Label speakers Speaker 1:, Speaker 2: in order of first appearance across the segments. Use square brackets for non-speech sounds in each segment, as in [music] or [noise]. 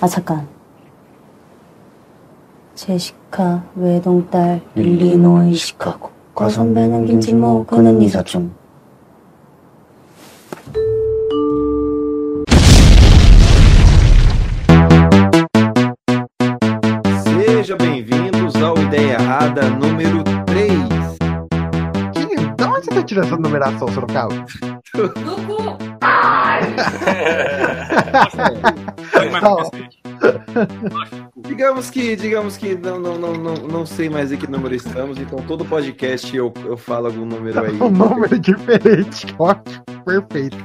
Speaker 1: 아 잠깐. 제시카 외동딸 일리노이 시카고 과선배는 김치모 그는 이사촌.
Speaker 2: Sejam bem-vindos ao Ideia Errada número 3.
Speaker 3: Que, da onde você tá tirando essa numeração, Sorocaba? [laughs] Oh.
Speaker 2: no [laughs] Digamos que, digamos que não, não, não, não, não sei mais em que número estamos, então todo podcast eu, eu falo algum número aí.
Speaker 3: Um número diferente, [laughs] ótimo, perfeito.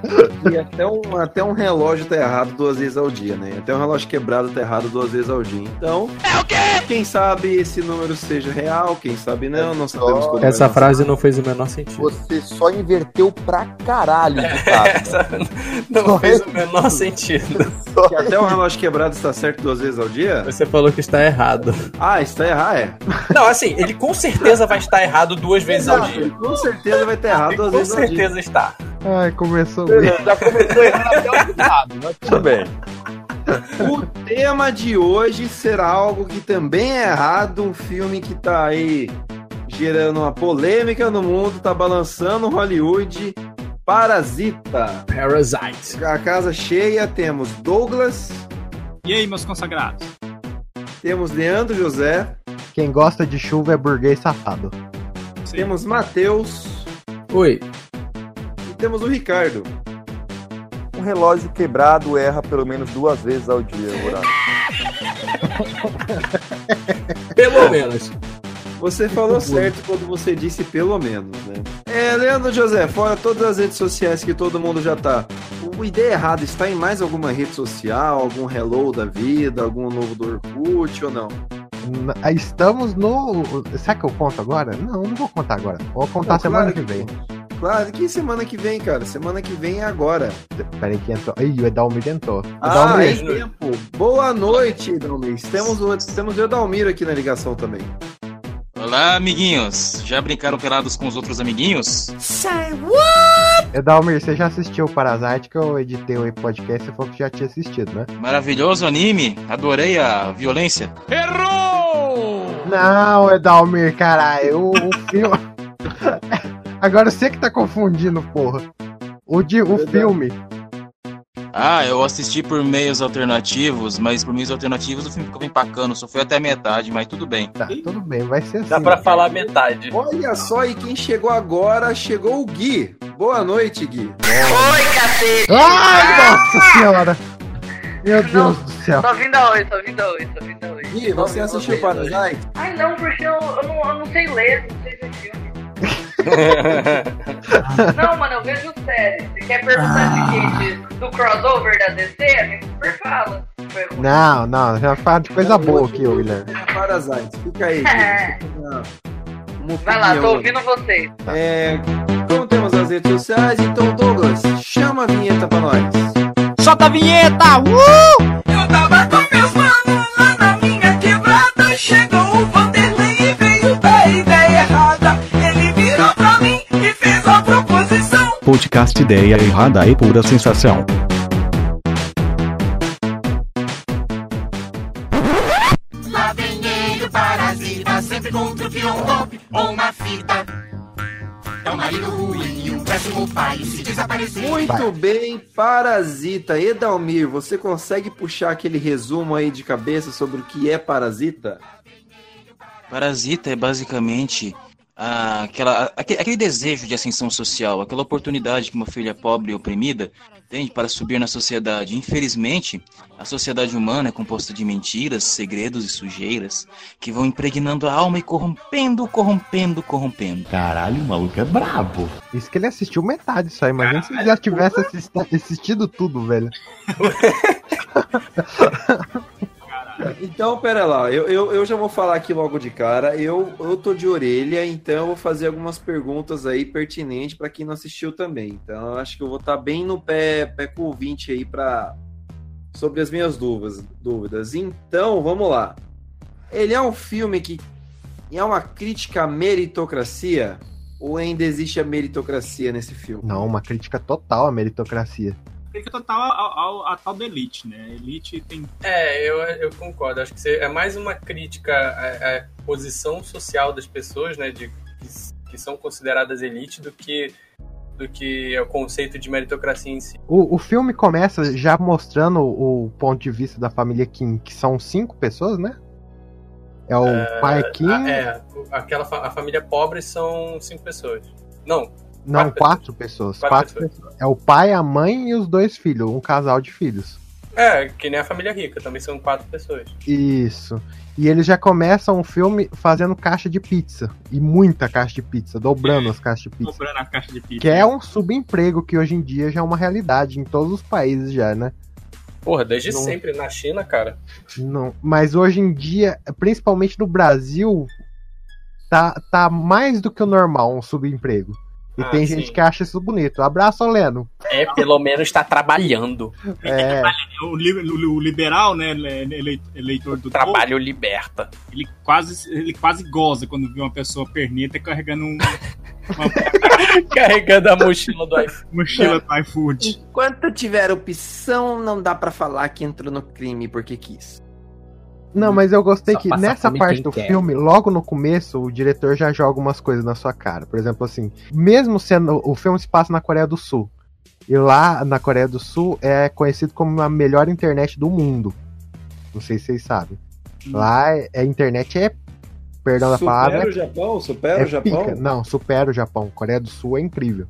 Speaker 2: E até um, até um relógio tá errado duas vezes ao dia, né? Até um relógio quebrado tá errado duas vezes ao dia. Então, é o quê? Quem sabe esse número seja real, quem sabe não, não sabemos quando
Speaker 4: Essa
Speaker 2: vai
Speaker 4: frase não fez o menor sentido.
Speaker 5: Você só inverteu pra caralho, Ricardo. [laughs]
Speaker 4: Essa não fez o menor sentido.
Speaker 2: Que até um relógio quebrado está certo duas vezes ao dia?
Speaker 4: Você falou que está errado.
Speaker 2: Ah, está errado, é.
Speaker 6: Não, assim, ele com certeza vai estar errado duas vezes ao
Speaker 2: Exato,
Speaker 6: dia.
Speaker 2: Com certeza vai estar errado duas
Speaker 6: com
Speaker 2: vezes ao dia.
Speaker 6: certeza está.
Speaker 3: Ai, começou bem.
Speaker 5: Já começou errando até o Ricardo, mas tudo bem.
Speaker 2: O tema de hoje será algo que também é errado, um filme que tá aí gerando uma polêmica no mundo, tá balançando Hollywood. Parasita.
Speaker 4: Parasite.
Speaker 2: A casa cheia, temos Douglas,
Speaker 7: E aí, meus consagrados?
Speaker 2: Temos Leandro José,
Speaker 3: Quem gosta de chuva é burguês safado.
Speaker 7: Sim.
Speaker 2: temos Matheus
Speaker 4: Oi.
Speaker 2: e temos o Ricardo.
Speaker 5: Um relógio quebrado erra pelo menos duas vezes ao dia, Horácio. [laughs]
Speaker 4: Pelo menos.
Speaker 2: Você falou certo quando você disse pelo menos, né? É, Leandro José, fora todas as redes sociais que todo mundo já tá. O Ideia Errada está em mais alguma rede social? Algum Hello da vida? Algum novo do Orkut ou não?
Speaker 3: Aí Estamos no. Será que eu conto agora? Não, não vou contar agora. Vou contar
Speaker 2: Não,
Speaker 3: semana
Speaker 2: claro
Speaker 3: que vem.
Speaker 2: Claro, que semana que vem, cara? Semana que vem é agora.
Speaker 3: Peraí que entrou. Ih, o Edalmir entrou.
Speaker 2: Ah, é
Speaker 3: Edalmir,
Speaker 2: tempo. Boa noite, Edalmir. Temos o, temos o Edalmir aqui na ligação também.
Speaker 8: Olá, amiguinhos. Já brincaram pelados com os outros amiguinhos?
Speaker 3: Edalmir, você já assistiu o Parasite que eu editei o podcast e falou que já tinha assistido, né?
Speaker 8: Maravilhoso anime. Adorei a violência.
Speaker 3: Não, Edalmir, caralho. O, o [laughs] filme. [laughs] Agora você que tá confundindo, porra. O, de, o filme.
Speaker 8: Ah, eu assisti por meios alternativos, mas por meios alternativos o filme ficou bem bacana. Só foi até a metade, mas tudo bem.
Speaker 3: Tá, tudo bem, vai ser assim.
Speaker 6: Dá pra falar metade.
Speaker 2: Olha só, e quem chegou agora, chegou o Gui. Boa noite, Gui.
Speaker 3: Ai, nossa senhora! Meu Deus do céu.
Speaker 9: Só vim da oi, só vim da oi, só vim da oi.
Speaker 2: Gui, você assistiu Parasite?
Speaker 9: Ai não, porque eu, eu, não, eu não sei ler, não sei ver filme. [laughs] não, mano, eu vejo série. Você quer perguntar o seguinte, do crossover da DC? A gente super fala.
Speaker 3: Não, não, já fala de coisa boa aqui, ô Guilherme.
Speaker 2: Parasite, fica aí.
Speaker 9: É.
Speaker 2: Uma- uma
Speaker 9: Vai lá, tô ouvindo vocês.
Speaker 2: É, como temos as redes sociais, então Douglas, chama a vinheta pra nós.
Speaker 7: Solta a vinheta! Uh!
Speaker 10: Podcast Ideia Errada e Pura Sensação.
Speaker 11: Lá vem ele, o parasita, sempre com um truque ou um golpe ou uma fita. É um marido ruim e um péssimo pai. Se desaparecer.
Speaker 2: Muito bem, Parasita. Edalmir, você consegue puxar aquele resumo aí de cabeça sobre o que é Parasita?
Speaker 8: Parasita é basicamente ah, aquela, aque- aquele desejo de ascensão social, aquela oportunidade que uma filha pobre e oprimida tem para subir na sociedade. Infelizmente, a sociedade humana é composta de mentiras, segredos e sujeiras que vão impregnando a alma e corrompendo, corrompendo, corrompendo.
Speaker 10: Caralho, o maluco é brabo.
Speaker 3: Isso que ele assistiu metade só. Imagina se ele já tivesse assisti- assistido tudo, velho. [laughs]
Speaker 2: Então, pera lá, eu, eu, eu já vou falar aqui logo de cara. Eu, eu tô de orelha, então eu vou fazer algumas perguntas aí pertinentes pra quem não assistiu também. Então, eu acho que eu vou estar bem no pé, pé com o ouvinte aí pra, sobre as minhas dúvidas, dúvidas. Então, vamos lá. Ele é um filme que é uma crítica à meritocracia? Ou ainda existe a meritocracia nesse filme?
Speaker 3: Não, uma crítica total à meritocracia.
Speaker 7: Crítica total ao, ao, a tal da Elite, né? Elite tem.
Speaker 4: É, eu, eu concordo. Acho que é mais uma crítica à, à posição social das pessoas, né? De, que, que são consideradas elite do que do que o conceito de meritocracia em si.
Speaker 3: O, o filme começa já mostrando o ponto de vista da família Kim, que são cinco pessoas, né? É o pai Kim.
Speaker 4: Ah, é, aquela fa- a família pobre são cinco pessoas. Não,
Speaker 3: Não, quatro, pessoas.
Speaker 4: Quatro
Speaker 3: Quatro pessoas. É o pai, a mãe e os dois filhos, um casal de filhos.
Speaker 4: é, que nem a família rica, também são quatro pessoas.
Speaker 3: Isso. E eles já começam o filme fazendo caixa de pizza. E muita caixa de pizza, dobrando as caixas de pizza.
Speaker 7: Comprando a caixa de pizza.
Speaker 3: Que é um subemprego que hoje em dia já é uma realidade em todos os países já, né?
Speaker 4: Porra, desde
Speaker 3: Não.
Speaker 4: sempre na China, cara.
Speaker 3: Não, mas hoje em dia, principalmente no Brasil, tá, tá mais do que o normal um subemprego. E
Speaker 4: Ah,
Speaker 3: tem
Speaker 4: sim.
Speaker 3: gente que acha isso bonito. Abraço, Leno.
Speaker 6: É, pelo menos tá trabalhando.
Speaker 3: É,
Speaker 7: O, li- o- o liberal, né, ele- ele- eleitor do
Speaker 6: Trabalho liberta.
Speaker 7: povo, ele quase, ele quase goza quando vê uma pessoa perneta carregando um, [laughs]
Speaker 6: Carregando a mochila do iPhone.
Speaker 7: mochila do iFood.
Speaker 2: Enquanto tiver opção, não dá pra falar que entrou no crime porque quis.
Speaker 3: Não, mas eu gostei
Speaker 2: Só
Speaker 3: que nessa parte do
Speaker 2: quer.
Speaker 3: filme, logo no começo, o diretor já joga umas coisas na sua cara. Por exemplo, assim, mesmo sendo. O filme se passa na Coreia do Sul. E lá na Coreia do Sul é conhecido como a melhor internet do mundo. Não sei se vocês sabem. Lá é- a internet é. Perdão da palavra.
Speaker 2: Supera o Japão? Supera
Speaker 3: é
Speaker 2: o Japão?
Speaker 3: pica. Não, supera o Japão. Coreia do Sul é incrível.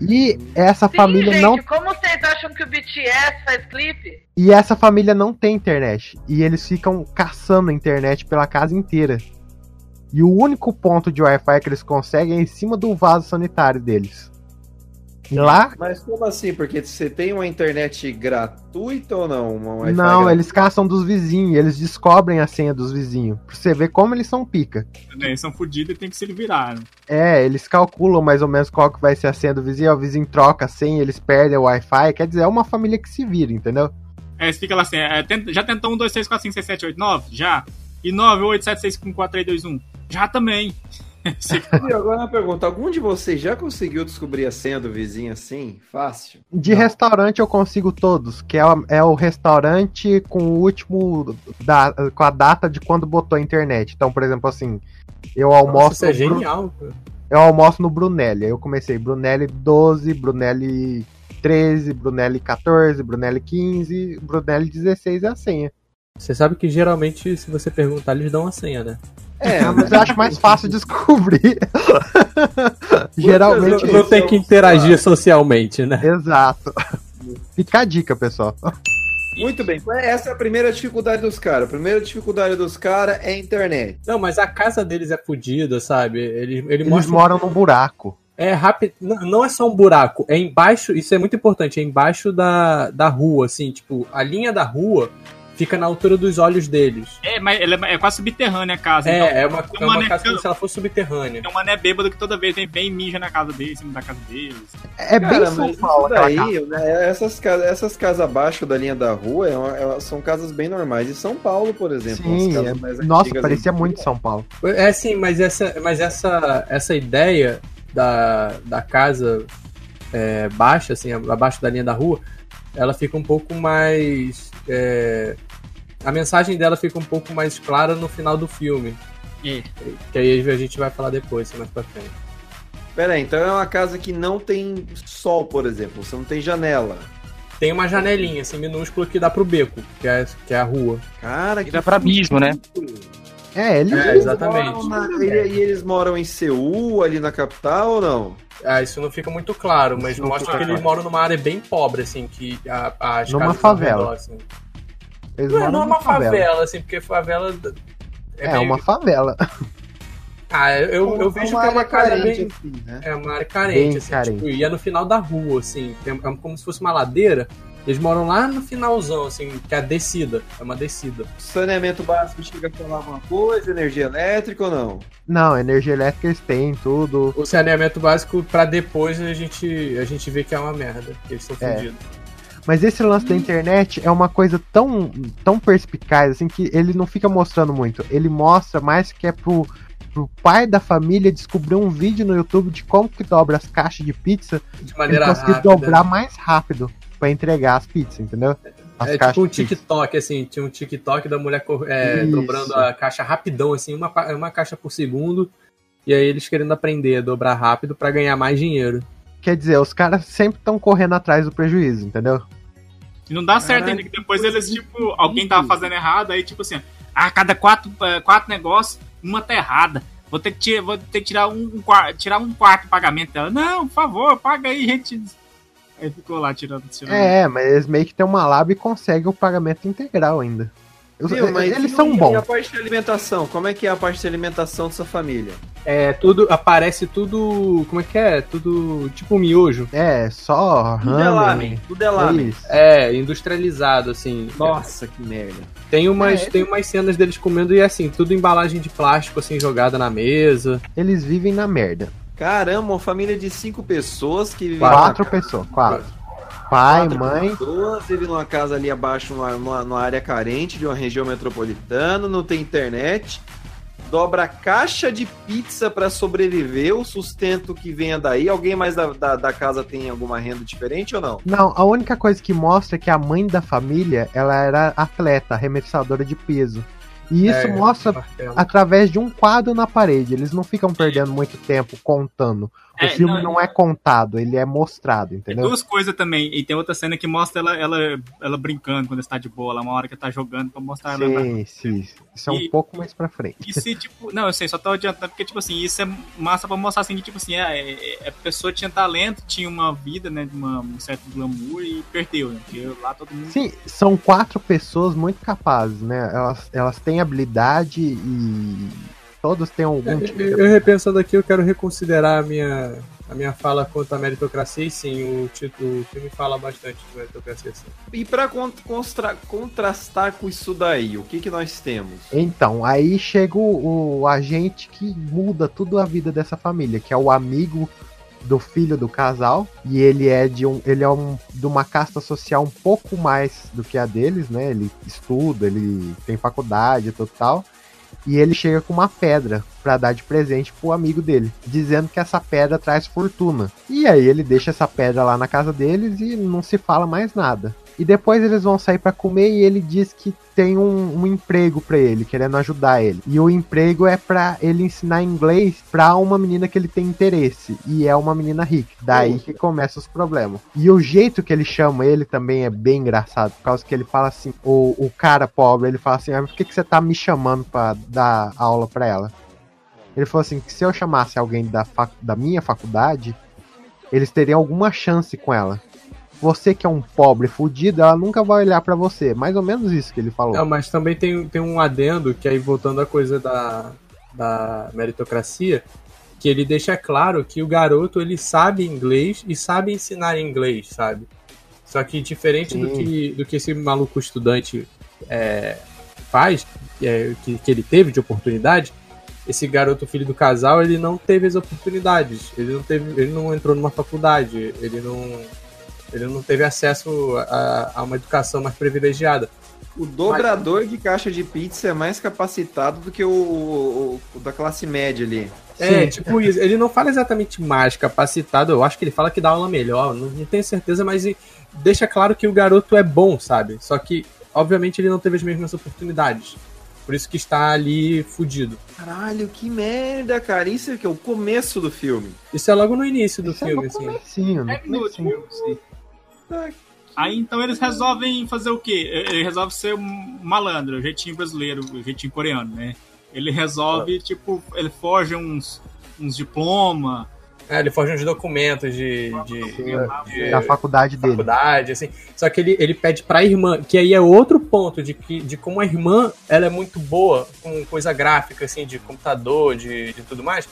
Speaker 3: E essa
Speaker 9: Sim,
Speaker 3: família
Speaker 9: gente,
Speaker 3: não
Speaker 9: como vocês acham que o BTS faz clipe?
Speaker 3: E essa família não tem internet. E eles ficam caçando a internet pela casa inteira. E o único ponto de Wi-Fi que eles conseguem é em cima do vaso sanitário deles. E lá,
Speaker 2: Mas como assim? Porque você tem uma internet gratuita ou não?
Speaker 3: Não, eles caçam dos vizinhos, eles descobrem a senha dos vizinhos. Pra você ver como eles são pica.
Speaker 7: Né, Eles são fodidos e tem que se virar. Né?
Speaker 3: É, eles calculam mais ou menos qual que vai ser a senha do vizinho. O vizinho troca a senha, eles perdem o Wi-Fi. Quer dizer, é uma família que se vira, entendeu?
Speaker 7: É, fica lá assim, é, tenta- já tentou 1, 2, 3, 4, 5, 6, 7, 8, 9? Já. E 9, 8, 7, 6, 5, 4, 3, 2, 1? Já também. [laughs]
Speaker 2: E agora uma pergunta: algum de vocês já conseguiu descobrir a senha do vizinho assim? Fácil.
Speaker 3: De restaurante eu consigo todos, que é, o- é o restaurante com o último. Da, com a data de quando botou a internet. Então, por exemplo, assim, eu almoço.
Speaker 4: isso é
Speaker 3: Bru-
Speaker 4: genial. cara.
Speaker 3: Eu almoço no Brunelli. Aí eu comecei Brunelli 12, Brunelli 13, Brunelli 14, Brunelli 15, Brunelli 16 é a senha.
Speaker 4: Você sabe que geralmente, se você perguntar, eles dão a senha, né?
Speaker 3: É, mas eu acho mais fácil [laughs] descobrir. [laughs] Geralmente.
Speaker 4: Não tem que interagir socialmente, né?
Speaker 3: Exato. Fica a dica, pessoal.
Speaker 2: Muito bem. Essa é a primeira dificuldade dos caras. A primeira dificuldade dos caras é a internet.
Speaker 4: Não, mas a casa deles é fodida, sabe? Eles, ele
Speaker 3: Eles
Speaker 4: mostra-
Speaker 3: moram num buraco.
Speaker 4: É rápido. Não, é só um buraco, é embaixo. Isso é muito importante, é embaixo da, da rua, assim, tipo, a linha da rua fica na altura dos olhos deles.
Speaker 7: É, mas ela é, é quase subterrânea a casa.
Speaker 4: É,
Speaker 7: então,
Speaker 4: é uma, é uma
Speaker 7: mané-
Speaker 4: casa como se ela fosse subterrânea.
Speaker 7: Tem um mané bêbado que toda vez vem bem e mija na casa dele, em cima da casa deles.
Speaker 3: É bem
Speaker 2: Cara,
Speaker 3: São
Speaker 2: mas
Speaker 3: Paulo
Speaker 2: daí, né, essas, casas, essas casas abaixo da linha da rua é uma- é- são casas bem normais de São Paulo, por exemplo.
Speaker 3: Sim, é-
Speaker 2: mais
Speaker 3: nossa, parecia muito São Paulo.
Speaker 4: É sim, mas essa, mas essa, essa ideia da, da casa é, baixa, assim, abaixo da linha da rua, ela fica um pouco mais. é, a mensagem dela fica um pouco mais clara no final do filme.
Speaker 7: É.
Speaker 4: Que aí a gente vai falar depois, mais pra frente.
Speaker 2: Pera aí, então é uma casa que não tem sol, por exemplo. Você não tem janela.
Speaker 4: Tem uma janelinha, assim, minúscula que dá pro beco, que é, que é a rua.
Speaker 2: Cara, que
Speaker 8: Dá pra abismo, né?
Speaker 3: É, eles.
Speaker 4: É, exatamente.
Speaker 2: moram na- e, e eles moram em Seul, ali na capital ou não?
Speaker 4: Ah, isso não fica muito claro, mas
Speaker 3: Isso
Speaker 4: mostra que eles moram numa área bem pobre, assim, que a, as
Speaker 3: Numa favela.
Speaker 4: redor, assim.
Speaker 3: Eles
Speaker 4: Não, é- não é
Speaker 3: numa
Speaker 4: uma favela. assim, porque favela.
Speaker 3: É,
Speaker 4: meio-
Speaker 3: uma favela.
Speaker 4: Ah, eu, eu vejo que é uma
Speaker 2: área
Speaker 4: casa
Speaker 2: carente,
Speaker 4: bem.
Speaker 2: assim, né?
Speaker 4: É uma área carente,
Speaker 3: Bem
Speaker 4: assim,
Speaker 3: carente.
Speaker 4: tipo, e é no final da rua, assim. É, é como se fosse uma ladeira. Eles moram lá no finalzão, assim, que é a descida. É uma descida.
Speaker 2: Saneamento básico chega a falar alguma coisa, energia elétrica ou não?
Speaker 3: Não, energia elétrica eles têm, tudo.
Speaker 4: O saneamento básico, pra depois a gente, a gente vê que é uma merda. Que eles estão
Speaker 3: É.
Speaker 4: fodidos.
Speaker 3: Mas esse lance da internet é uma coisa tão, tão perspicaz, assim, que ele não fica mostrando muito. Ele mostra mais que é pro, pro pai da família descobrir um vídeo no YouTube de como que dobra as caixas de pizza
Speaker 4: De maneira
Speaker 3: conseguir
Speaker 4: rápida.
Speaker 3: dobrar mais rápido. Pra entregar as pizzas, entendeu? As
Speaker 4: É
Speaker 3: caixas
Speaker 4: tipo um. TikTok, assim, tinha um TikTok da mulher é, dobrando a caixa rapidão, assim, uma, uma caixa por segundo. E aí eles querendo aprender a dobrar rápido pra ganhar mais dinheiro.
Speaker 3: Quer dizer, os caras sempre estão correndo atrás do prejuízo, entendeu?
Speaker 7: E não dá certo
Speaker 2: Caralho,
Speaker 7: ainda, que depois eles, tipo, alguém tava fazendo errado, aí, tipo assim, ah, cada quatro, eh, quatro negócios, uma tá errada. Vou ter que, vou ter que tirar, um, um tirar um quarto pagamento dela. Não, por favor, paga aí, gente. Aí ficou lá tirando, tirando.
Speaker 3: É, mas eles meio que tem uma lab e conseguem o pagamento integral ainda.
Speaker 2: Viu, mas
Speaker 3: eles
Speaker 2: e
Speaker 3: são
Speaker 2: a
Speaker 3: bons.
Speaker 2: parte de alimentação? Como é que é a parte de alimentação da sua família?
Speaker 4: É, tudo, aparece tudo, como é que é? Tudo tipo miojo.
Speaker 3: É, só
Speaker 2: Tudo é lamen, tudo é lamen.
Speaker 3: Isso.
Speaker 4: É, industrializado, assim.
Speaker 2: Nossa, que merda.
Speaker 4: Tem umas,
Speaker 3: É.
Speaker 4: tem umas cenas deles comendo e assim, tudo embalagem de plástico, assim, jogada na mesa.
Speaker 3: Eles vivem na merda.
Speaker 2: Caramba, uma família de cinco pessoas que vivem
Speaker 3: Quatro pessoas, quatro. Pai,
Speaker 2: Quatro
Speaker 3: mãe.
Speaker 2: pessoas, vive numa casa ali abaixo, numa, numa, numa área carente de uma região metropolitana, não tem internet, dobra caixa de pizza para sobreviver, o sustento que venha daí. Alguém mais da, da, da casa tem alguma renda diferente ou não?
Speaker 3: Não, a única coisa que mostra é que a mãe da família, ela era atleta, arremessadora de peso. E isso
Speaker 4: É,
Speaker 3: mostra
Speaker 4: martelo.
Speaker 3: através de um quadro na parede. Eles não ficam perdendo muito tempo contando. O
Speaker 7: É,
Speaker 3: filme
Speaker 7: não,
Speaker 3: não, é contado, ele é mostrado,
Speaker 7: Tem
Speaker 3: entendeu?
Speaker 7: duas coisas também. E tem outra cena que mostra ela, ela, ela brincando quando está de boa, lá uma hora que ela tá jogando pra mostrar ela. na-
Speaker 3: Sim, sim. Isso é um
Speaker 7: E-
Speaker 3: pouco mais pra frente.
Speaker 7: E se, tipo, não, eu sei, só tô adiantando, porque, tipo assim, isso é massa pra mostrar assim que, tipo assim, é, é- a pessoa tinha talento, tinha uma vida, né, de uma, um certo glamour e perdeu, né? Porque lá todo mundo.
Speaker 3: Sim, são quatro pessoas muito capazes, né? Elas, elas têm habilidade e todos têm algum tipo de
Speaker 4: Eu, eu repensando aqui, eu quero reconsiderar a minha, a minha fala quanto à meritocracia, e sim, o título, o filme fala bastante de meritocracia, sim.
Speaker 2: E para contrastar com isso daí, o que, que nós temos?
Speaker 3: Então, aí chega o, o agente que muda tudo a vida dessa família, que é o amigo do filho do casal, e ele é de um, ele é um, de uma casta social um pouco mais do que a deles, né? Ele estuda, ele tem faculdade e tudo tal. E ele chega com uma pedra pra dar de presente pro amigo dele, dizendo que essa pedra traz fortuna. E aí ele deixa essa pedra lá na casa deles e não se fala mais nada. E depois eles vão sair pra comer e ele diz que tem um, um emprego pra ele, querendo ajudar ele. E o emprego é pra ele ensinar inglês pra uma menina que ele tem interesse. E é uma menina rica. Daí que começa os problemas. E o jeito que ele chama ele também é bem engraçado. Por causa que ele fala assim: o, o cara pobre, ele fala assim: ah, por que, que você tá me chamando pra dar aula pra ela? Ele falou assim: que se eu chamasse alguém da, da minha faculdade, eles teriam alguma chance com ela. Você que é um pobre fudido, ela nunca vai olhar pra você. Mais ou menos isso que ele falou.
Speaker 4: Não, mas também tem, tem um adendo, que aí voltando à coisa da, da meritocracia, que ele deixa claro que o garoto ele sabe inglês e sabe ensinar inglês, sabe? Só que diferente do que, do que esse maluco estudante é, faz, é, que, que ele teve de oportunidade, esse garoto filho do casal ele não teve as oportunidades. Ele não teve, ele não entrou numa faculdade, ele não, ele não teve acesso a, a uma educação mais privilegiada.
Speaker 2: O dobrador de caixa de pizza é mais capacitado do que o, o- o da classe média ali.
Speaker 4: É, tipo isso. Ele não fala exatamente mais capacitado. Eu acho que ele fala que dá aula melhor. Não, não tenho certeza, mas deixa claro que o garoto é bom, sabe? Só que, obviamente, ele não teve as mesmas oportunidades. Por isso que está ali fudido.
Speaker 2: Caralho, que merda, cara. Isso é que é o começo do filme.
Speaker 4: Isso é logo no início do
Speaker 3: Isso é
Speaker 4: filme,
Speaker 3: no
Speaker 4: assim.
Speaker 3: comecinho?
Speaker 7: É viu? Sim. Aí então eles resolvem fazer o quê? Ele resolve ser um malandro, jeitinho brasileiro, o jeitinho coreano, né? Ele resolve, tipo, ele forja uns, uns diploma.
Speaker 4: É, ele foge uns documentos de, de, de-
Speaker 3: Da faculdade dele.
Speaker 4: faculdade, assim. Só que ele, ele pede pra irmã, que aí é outro ponto de, que, de como a irmã ela é muito boa com coisa gráfica, assim, de computador, de, de tudo mais,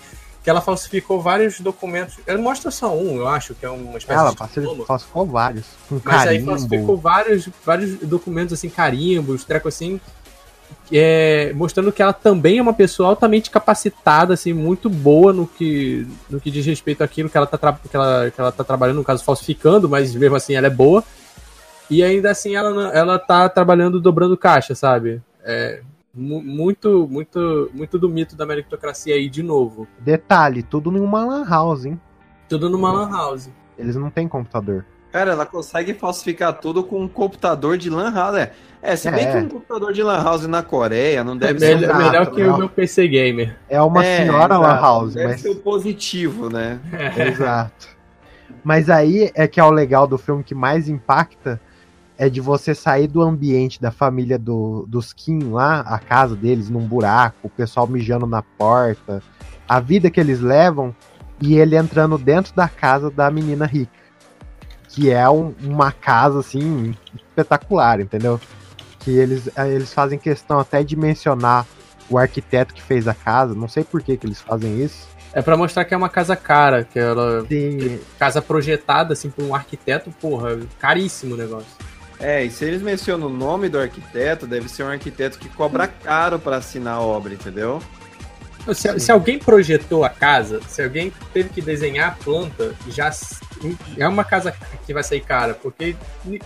Speaker 4: que ela falsificou vários documentos. Ela mostra só um, eu acho, que é uma espécie
Speaker 3: Ela
Speaker 4: de diploma.
Speaker 3: falsificou vários. Com
Speaker 4: Mas aí
Speaker 3: carimbo.
Speaker 4: falsificou vários, vários documentos, assim, carimbos, treco assim, é, mostrando que ela também é uma pessoa altamente capacitada, assim, muito boa no que, no que diz respeito àquilo que ela, tá que, ela, que ela tá trabalhando, no caso, falsificando, mas mesmo assim ela é boa. E ainda assim ela, ela tá trabalhando dobrando caixa, sabe? É muito, muito, muito do mito da meritocracia aí de novo.
Speaker 3: Detalhe, tudo numa lan house, hein?
Speaker 4: Tudo numa lan house.
Speaker 3: Eles não têm computador.
Speaker 2: Cara, ela consegue falsificar tudo com um computador de Lan House. É, é se bem
Speaker 3: É.
Speaker 2: que um computador de Lan House na Coreia não deve
Speaker 4: melhor,
Speaker 2: ser um
Speaker 4: melhor que
Speaker 2: não.
Speaker 4: o meu PC Gamer.
Speaker 3: É uma
Speaker 2: É,
Speaker 3: senhora
Speaker 2: exato,
Speaker 3: Lan House,
Speaker 2: Deve
Speaker 3: mas.
Speaker 2: ser o positivo, né?
Speaker 3: Exato. Mas aí é que é o legal do filme que mais impacta é de você sair do ambiente da família do, dos Kim lá, a casa deles num buraco, o pessoal mijando na porta, a vida que eles levam e ele entrando dentro da casa da menina rica. Que é um- uma casa assim espetacular, entendeu? Que eles, eh, eles fazem questão até de mencionar o arquiteto que fez a casa, não sei por que, que eles fazem isso.
Speaker 4: É pra mostrar que é uma casa cara, que ela.
Speaker 3: Sim.
Speaker 4: Casa projetada, assim, por um arquiteto, porra, caríssimo o negócio.
Speaker 2: É, e se eles mencionam o nome do arquiteto, deve ser um arquiteto que cobra caro pra assinar a obra, entendeu?
Speaker 4: Se, se alguém projetou a casa, se alguém teve que desenhar a planta, já é uma casa que vai sair cara. Porque,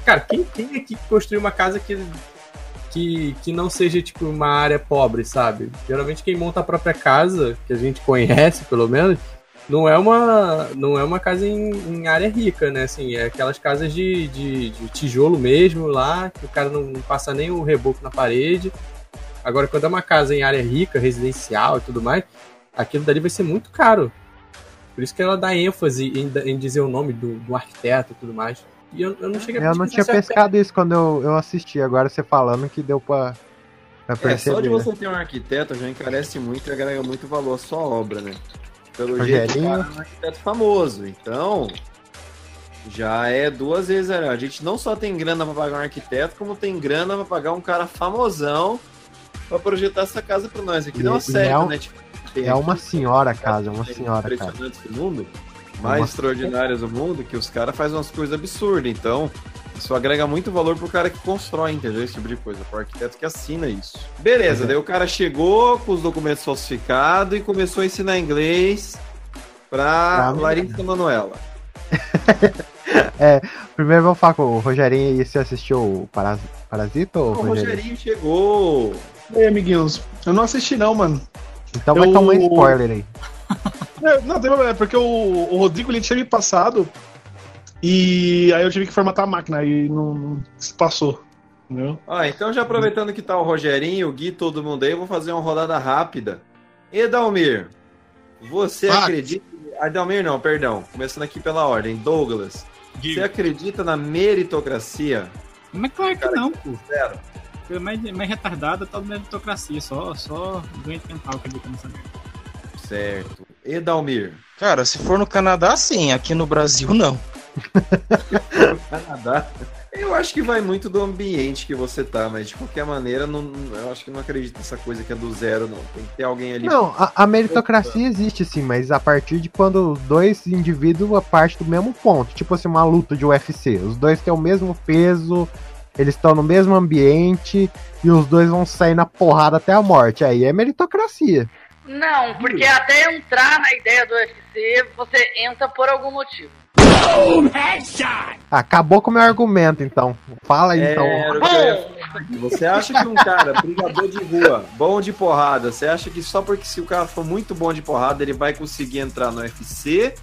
Speaker 4: cara, quem, quem aqui construiu uma casa que, que, que não seja, tipo, uma área pobre, sabe? Geralmente quem monta a própria casa, que a gente conhece, pelo menos, não é uma, não é uma casa em, em área rica, né? Assim, é aquelas casas de, de, de tijolo mesmo lá, que o cara não, passa nem o reboco na parede. Agora, quando é uma casa em área rica, residencial e tudo mais, aquilo dali vai ser muito caro. Por isso que ela dá ênfase em, em dizer o nome do, do arquiteto e tudo mais. E eu, eu não cheguei a
Speaker 3: Eu não tinha
Speaker 4: é
Speaker 3: pescado isso quando eu, eu assisti, agora você falando que deu pra, pra
Speaker 2: É,
Speaker 3: perceber.
Speaker 2: só de você ter um arquiteto já encarece muito e agrega muito valor à sua obra, né? Pelo
Speaker 3: Rogerinho.
Speaker 2: jeito, cara é um arquiteto famoso, então já é duas vezes. né? A gente não só tem grana pra pagar um arquiteto, como tem grana pra pagar um cara famosão pra projetar essa casa pra nós. Aqui
Speaker 3: E-
Speaker 2: não é uma
Speaker 3: e
Speaker 2: série,
Speaker 3: é um-
Speaker 2: né? Tipo,
Speaker 3: É uma senhora a casa, é uma senhora
Speaker 2: impressionantes do mundo, mais
Speaker 3: Uma-
Speaker 2: extraordinárias do mundo, que os caras fazem umas coisas absurdas. Então, isso agrega muito valor pro cara que constrói, entendeu? Esse tipo de coisa, pro arquiteto que assina isso. Beleza,
Speaker 3: Uhum.
Speaker 2: daí o cara chegou com os documentos falsificados e começou a ensinar inglês pra
Speaker 3: Pra
Speaker 2: Larissa Manoela. [laughs]
Speaker 3: É, primeiro vamos falar com o Rogerinho e você assistiu o Paras- Parasita ou
Speaker 2: O
Speaker 3: Rogerinho?
Speaker 2: Rogerinho chegou.
Speaker 12: E aí, amiguinhos? Eu não assisti não, mano.
Speaker 3: Então vai
Speaker 12: Eu-
Speaker 3: tomar spoiler aí. [laughs]
Speaker 12: É, não, tem problema, é porque o, o Rodrigo ele tinha me passado e aí eu tive que formatar a máquina e não, não se passou. Entendeu?
Speaker 2: Ah, então já aproveitando que tá o Rogerinho, o Gui, todo mundo aí, eu vou fazer uma rodada rápida. Edalmir, você
Speaker 12: Ah.
Speaker 2: acredita. Adalmir não, perdão. Começando aqui pela ordem. Douglas,
Speaker 7: Diga.
Speaker 2: você acredita na meritocracia?
Speaker 7: Mas claro que não, pô.
Speaker 2: Zero.
Speaker 7: Mais, mais retardada tá na meritocracia, só, só doente mental que acredita nessa merda.
Speaker 2: Certo. Edalmir.
Speaker 8: Cara, se for no Canadá, sim. Aqui no Brasil, não. [laughs]
Speaker 2: Canadá. Eu acho que vai muito do ambiente que você tá, mas de qualquer maneira, não, eu acho que não acredito nessa coisa que é do zero, não. Tem que ter alguém ali.
Speaker 3: Não, a, a meritocracia existe sim, mas a partir de quando dois indivíduos partem do mesmo ponto. Tipo assim, uma luta de UFC. Os dois têm o mesmo peso, eles estão no mesmo ambiente e os dois vão sair na porrada até a morte. Aí é meritocracia.
Speaker 9: Não, porque até entrar na ideia do UFC, você entra por algum motivo.
Speaker 3: Acabou com o meu argumento, então. Fala aí, então.
Speaker 2: Era o que eu ia falar aqui. Você acha que um cara, brigador de rua, bom de porrada, você acha que só porque se o cara for muito bom de porrada, ele vai conseguir entrar no UFC?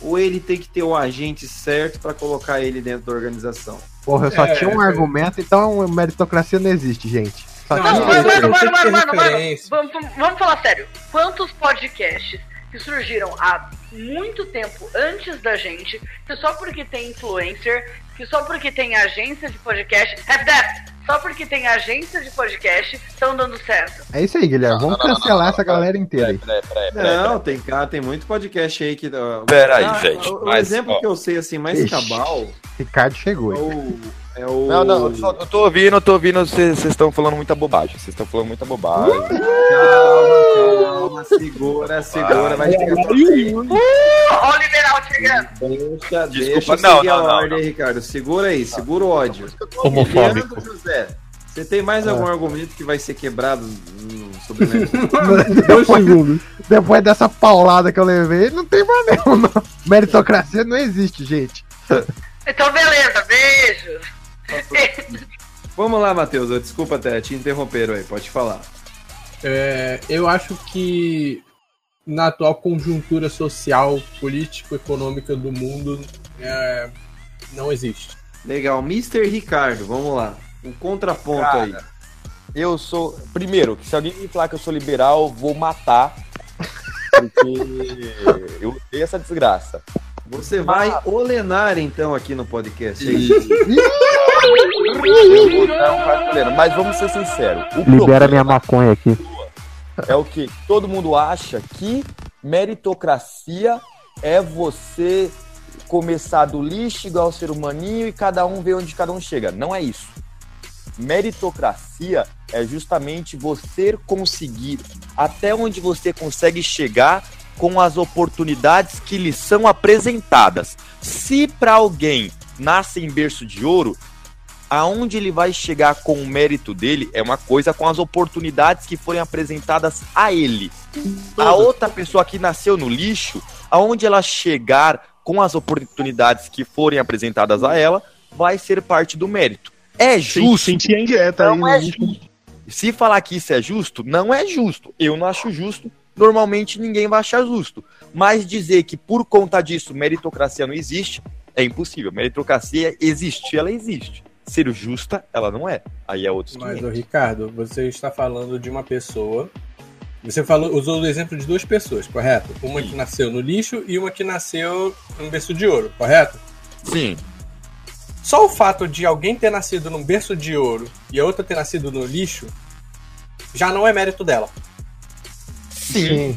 Speaker 2: Ou ele tem que ter o agente certo pra colocar ele dentro da organização?
Speaker 3: Porra, eu só
Speaker 4: É,
Speaker 3: tinha um
Speaker 4: é.
Speaker 3: argumento, então meritocracia não existe, gente. Só
Speaker 4: Não,
Speaker 9: mano, mano, mano, mano, mano, vamos- vamos falar sério. Quantos podcasts que surgiram há muito tempo antes da gente, que só porque tem influencer, que só porque tem agência de podcast, have that, só porque tem agência de podcast, estão dando certo.
Speaker 3: É isso aí, Guilherme. Vamos cancelar essa galera inteira aí.
Speaker 5: Peraí, peraí, peraí.
Speaker 2: Não, tem cara, tem muito podcast aí que. ó,
Speaker 5: Pera aí,
Speaker 2: ah,
Speaker 5: gente,
Speaker 2: O,
Speaker 5: mas,
Speaker 2: exemplo
Speaker 5: ó.
Speaker 2: que eu sei assim mais
Speaker 3: Ixi.
Speaker 2: cabal
Speaker 3: Ricardo
Speaker 2: é
Speaker 3: chegou. aí.
Speaker 2: o. É o...
Speaker 5: Não, não, eu, só- eu tô ouvindo, eu tô ouvindo, vocês estão falando muita bobagem. Vocês estão falando muita bobagem.
Speaker 2: Calma, calma, segura, segura, vai chegar
Speaker 9: liberal chegando.
Speaker 2: Deixa,
Speaker 5: Desculpa,
Speaker 2: deixa eu
Speaker 5: não,
Speaker 2: seguir a
Speaker 5: não, não,
Speaker 2: ordem, Ricardo. Segura aí, segura o ódio.
Speaker 10: Homofóbico.
Speaker 2: Leandro José, você tem mais
Speaker 3: Ah.
Speaker 2: algum argumento que vai ser quebrado hum, sobre mim?
Speaker 4: Dois segundos.
Speaker 3: Depois dessa paulada que eu levei, não tem mais nenhum, não. Meritocracia não existe, gente.
Speaker 9: Então, beleza, beijo.
Speaker 2: Vamos lá, Matheus. eu- Desculpa até, te interromperam aí, pode falar.
Speaker 4: É, eu acho que na atual conjuntura social, político-econômica do mundo, é, não existe.
Speaker 2: Legal. Mr. Ricardo, vamos lá. Um contraponto
Speaker 5: Cara,
Speaker 2: aí.
Speaker 5: Eu sou. Primeiro, se alguém me falar que eu sou liberal, eu vou matar. Porque [laughs] eu odeio essa desgraça.
Speaker 2: Você vai olenar então aqui no podcast. é isso?
Speaker 5: Não, Cartolena, mas vamos ser sinceros. O
Speaker 3: Libera
Speaker 5: problema
Speaker 3: minha maconha aqui.
Speaker 5: É o que todo mundo acha que meritocracia é você começar do lixo igual ao ser humaninho e cada um vê onde cada um chega. Não é isso. Meritocracia é justamente você conseguir até onde você consegue chegar com as oportunidades que lhe são apresentadas. Se para alguém nasce em berço de ouro, aonde ele vai chegar com o mérito dele é uma coisa com as oportunidades que forem apresentadas a ele. A outra pessoa que nasceu no lixo, aonde ela chegar com as oportunidades que forem apresentadas a ela, vai ser parte do mérito. É justo.
Speaker 12: Sentia indireta aí.
Speaker 5: Não é justo. Se falar que isso é justo, não é justo. Eu não acho justo. Normalmente ninguém vai achar justo. Mas dizer que por conta disso meritocracia não existe, é impossível. Meritocracia existe, ela existe. Ser justa, ela não é. Aí é outros
Speaker 4: Mas, ô
Speaker 5: 500.
Speaker 4: Ricardo, você está falando de uma pessoa. Você falou, usou o exemplo de duas pessoas, correto? Uma que nasceu no lixo e uma que nasceu num berço de ouro, correto?
Speaker 5: Sim.
Speaker 4: Só o fato de alguém ter nascido num berço de ouro e a outra ter nascido no lixo já não é mérito dela.
Speaker 5: Sim.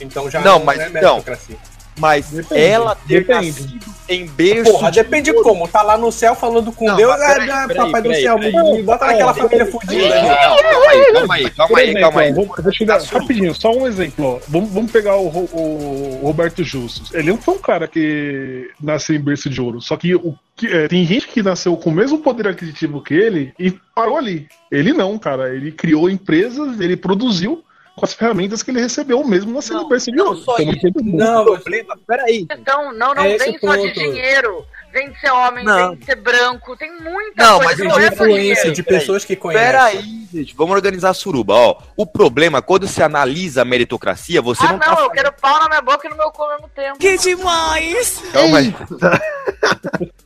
Speaker 4: Então já
Speaker 5: Não,
Speaker 4: não,
Speaker 5: mas
Speaker 4: é meritocracia.
Speaker 5: Mas
Speaker 4: Depende,
Speaker 5: ela ter
Speaker 4: depende.
Speaker 5: nascido em berço
Speaker 4: Porra,
Speaker 5: de
Speaker 4: depende
Speaker 5: ouro.
Speaker 4: como. Tá lá no céu falando com
Speaker 5: Não,
Speaker 4: Deus, é,
Speaker 5: peraí, peraí,
Speaker 4: papai do céu, me bota naquela família fudida.
Speaker 5: Calma aí, calma aí, calma aí,
Speaker 12: vou, vou chegar rapidinho, só um exemplo. Ó. Vamos, vamos pegar o, o Roberto Justus. Ele não foi um cara que nasceu em berço de ouro. Só que, o, é, tem gente que nasceu com o mesmo poder aquisitivo que ele e parou ali. Ele não, cara. Ele criou empresas, ele produziu com as ferramentas que ele recebeu mesmo de ouro. Então,
Speaker 5: isso.
Speaker 12: todo mundo-
Speaker 4: Não,
Speaker 5: problema, peraí.
Speaker 9: Então, não, não
Speaker 4: É
Speaker 9: vem só de dinheiro. Vem de ser homem,
Speaker 5: Não.
Speaker 9: vem de ser branco, tem muita
Speaker 5: Não,
Speaker 9: coisa
Speaker 5: mas de
Speaker 9: não é só
Speaker 4: influência de pessoas que conhecem.
Speaker 5: Peraí, gente, vamos organizar a suruba, ó. O problema, quando você analisa a meritocracia, você
Speaker 9: Ah,
Speaker 5: não,
Speaker 9: não,
Speaker 5: tá
Speaker 9: eu quero pau na minha boca e no meu cu ao mesmo tempo.
Speaker 11: Que demais!
Speaker 5: Calma aí. [laughs]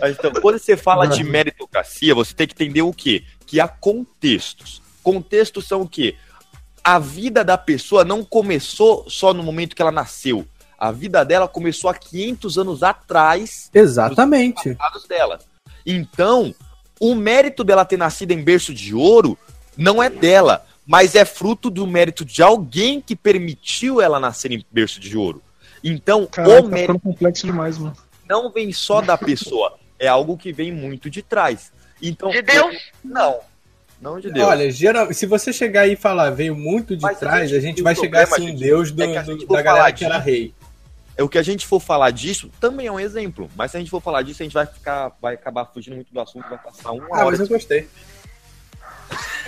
Speaker 5: Mas Então, quando você fala de meritocracia, você tem que entender o quê? Que há contextos. Contextos são o quê? A vida da pessoa não começou só no momento que ela nasceu. A vida dela começou há 500 anos atrás
Speaker 4: Exatamente.
Speaker 5: dela. Então, o mérito dela ter nascido em berço de ouro não é dela, mas é fruto do mérito de alguém que permitiu ela nascer em berço de ouro. Então,
Speaker 12: Caraca,
Speaker 5: o
Speaker 12: tá
Speaker 5: mérito
Speaker 12: ficando complexo demais, mano.
Speaker 5: não vem só da pessoa, é algo que vem muito de trás. Então,
Speaker 9: De Deus?
Speaker 5: Não, não de Deus.
Speaker 4: Olha, geral, se você chegar aí e falar veio muito de
Speaker 5: Mas a
Speaker 4: trás,
Speaker 5: gente-
Speaker 4: a gente vai chegar assim,
Speaker 5: gente,
Speaker 4: Deus do,
Speaker 5: é que a
Speaker 4: do- da galera que era rei.
Speaker 5: É o que a gente for falar disso também é um exemplo, mas se a gente for falar disso, a gente vai ficar, vai acabar fugindo muito do assunto, vai passar uma
Speaker 4: Ah,
Speaker 5: hora.
Speaker 4: mas eu gostei.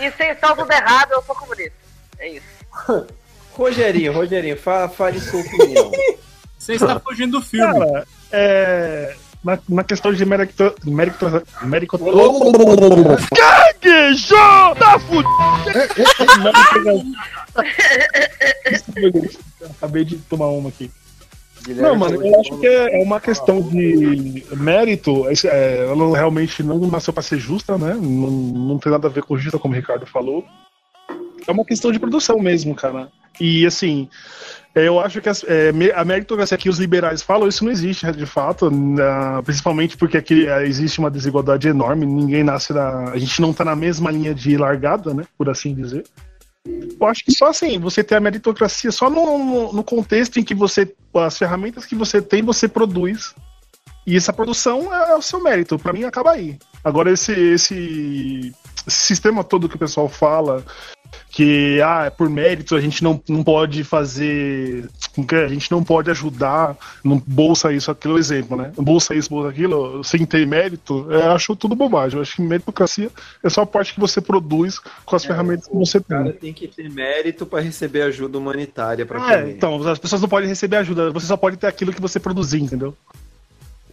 Speaker 9: E vocês estão tudo errado, eu sou comunista. É isso. [laughs]
Speaker 2: Rogerinho, Rogerinho, fa fale sua opinião. [laughs]
Speaker 7: Você está fugindo do filme.
Speaker 12: Cara, é. Na, na questão de mérito. Mérito. Mérito. [laughs]
Speaker 11: Gaguejou! Tá fudido!
Speaker 12: Acabei de tomar uma aqui. Não, mano, eu acho que é é uma questão de mérito. é, ela realmente não nasceu pra ser justa, né? Não, não tem nada a ver com justa, como o Ricardo falou. É uma questão de produção mesmo, cara. E assim, eu acho que as- é, a meritocracia que os liberais falam, isso não existe de fato, na- principalmente porque aqui é, existe uma desigualdade enorme. Ninguém nasce na. A gente não tá na mesma linha de largada, né? Por assim dizer. Eu acho que só assim, você ter a meritocracia só no, no- no contexto em que você. As ferramentas que você tem, você produz. E essa produção é, é o seu mérito. Pra mim, acaba aí. Agora, esse, esse sistema todo que o pessoal fala, que ah, é por mérito, a gente não, não pode fazer. é? A gente não pode ajudar, não bolsa isso, aquilo, exemplo, né? Bolsa isso, bolsa aquilo, sem ter mérito, eu acho tudo bobagem. Eu acho que meritocracia é só a parte que você produz com as ferramentas que você
Speaker 2: O cara
Speaker 12: tem.
Speaker 2: tem que ter mérito pra receber ajuda humanitária pra
Speaker 12: É,
Speaker 2: comer.
Speaker 12: então, as pessoas não podem receber ajuda, você só pode ter aquilo que você produzir, entendeu?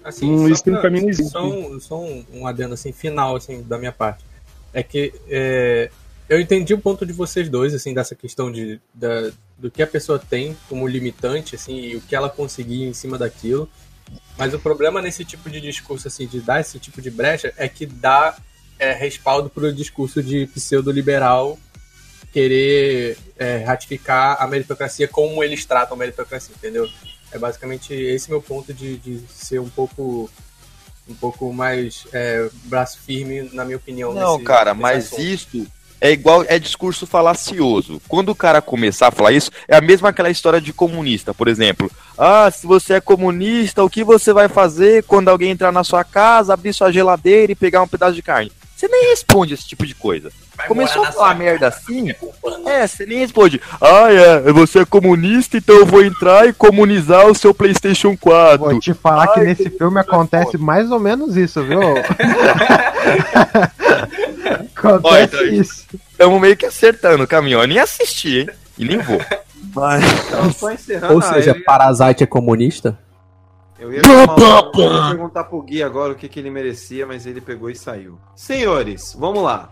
Speaker 4: Assim,
Speaker 12: Hum,
Speaker 4: só
Speaker 12: isso
Speaker 4: pra-
Speaker 12: não existe.
Speaker 4: Só um, só um, um adendo assim, final assim, da minha parte. É que é, eu entendi o ponto de vocês dois, assim, dessa questão de, da- do que a pessoa tem como limitante, assim, e o que ela conseguir em cima daquilo. Mas o problema nesse tipo de discurso, assim, de dar esse tipo de brecha, é que dá é, respaldo pro discurso de pseudo-liberal querer é, ratificar a meritocracia como eles tratam a meritocracia, entendeu? É basicamente esse meu ponto de, de ser um pouco um pouco mais é, braço firme, na minha opinião.
Speaker 5: Não,
Speaker 4: nesse-
Speaker 5: cara,
Speaker 4: nesse
Speaker 5: mas
Speaker 4: assunto.
Speaker 5: isso é igual, é discurso falacioso. Quando o cara começar a falar isso, é a mesma aquela história de comunista, por exemplo. Ah, se você é comunista, o que você vai fazer quando alguém entrar na sua casa, abrir sua geladeira e pegar um pedaço de carne? Você nem responde esse tipo de coisa. Começou a falar merda assim, é, você nem responde. Ah, é, você é comunista, então eu vou entrar e comunizar o seu PlayStation 4.
Speaker 3: Vou te falar que nesse filme acontece mais ou menos isso, viu? [laughs]
Speaker 5: Olha,
Speaker 3: acontece
Speaker 5: então,
Speaker 3: isso.
Speaker 5: Estamos meio que acertando o caminho. Eu nem assisti, hein? E nem vou. Mas...
Speaker 2: Então, só encerrando.
Speaker 4: Ou seja,
Speaker 2: ia-
Speaker 4: Parasite é comunista?
Speaker 2: Eu ia, o- eu ia perguntar pro Gui agora o que, que ele merecia, mas ele pegou e saiu. Senhores, vamos lá.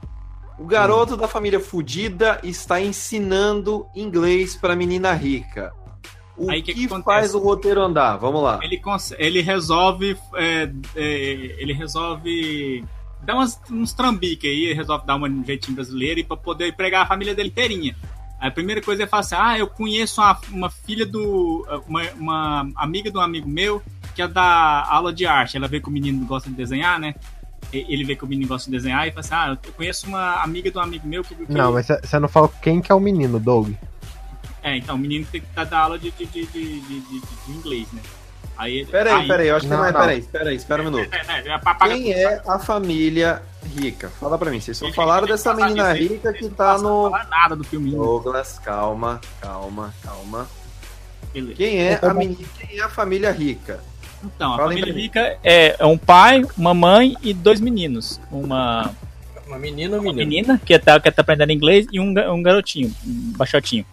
Speaker 2: O garoto da família fudida está ensinando inglês pra menina rica. O
Speaker 7: Aí,
Speaker 2: que,
Speaker 7: que que
Speaker 2: faz o roteiro andar? Vamos lá.
Speaker 7: Ele, ele resolve. é, é, ele resolve. dar umas, uns trambiques aí, resolve dar um jeitinho brasileiro e pra poder pregar a família dele inteirinha. A primeira coisa ele fala assim: Ah, eu conheço uma, uma filha do. Uma, uma amiga de um amigo meu que é da aula de arte. Ela vê que o menino gosta de desenhar, né? E- Ele vê que o menino gosta de desenhar e fala assim: Ah, eu conheço uma amiga de um amigo meu que. que-
Speaker 3: Não, mas você não falou quem que é o menino, Doug.
Speaker 7: É, então o menino tem que estar da aula de, de, de, de, de- de- de inglês, né? Aí ele.
Speaker 2: Peraí, peraí, eu acho que
Speaker 3: Não,
Speaker 2: é. Peraí, peraí, espera um minuto.
Speaker 7: É, é,
Speaker 2: Quem é a família rica? Fala pra mim, vocês só falaram dessa menina
Speaker 7: aí,
Speaker 2: rica que tá no.
Speaker 7: Não fala nada do filme.
Speaker 2: Douglas, calma, calma, calma.
Speaker 7: Beleza.
Speaker 2: Quem é a menina? Quem é a família rica?
Speaker 7: Então, a
Speaker 2: Falem
Speaker 7: família rica é, é um pai, uma mãe e dois meninos. Uma,
Speaker 4: Uma menina ou
Speaker 7: uma
Speaker 4: menino?
Speaker 7: menina que tá, que tá aprendendo inglês e um, um garotinho, um baixotinho.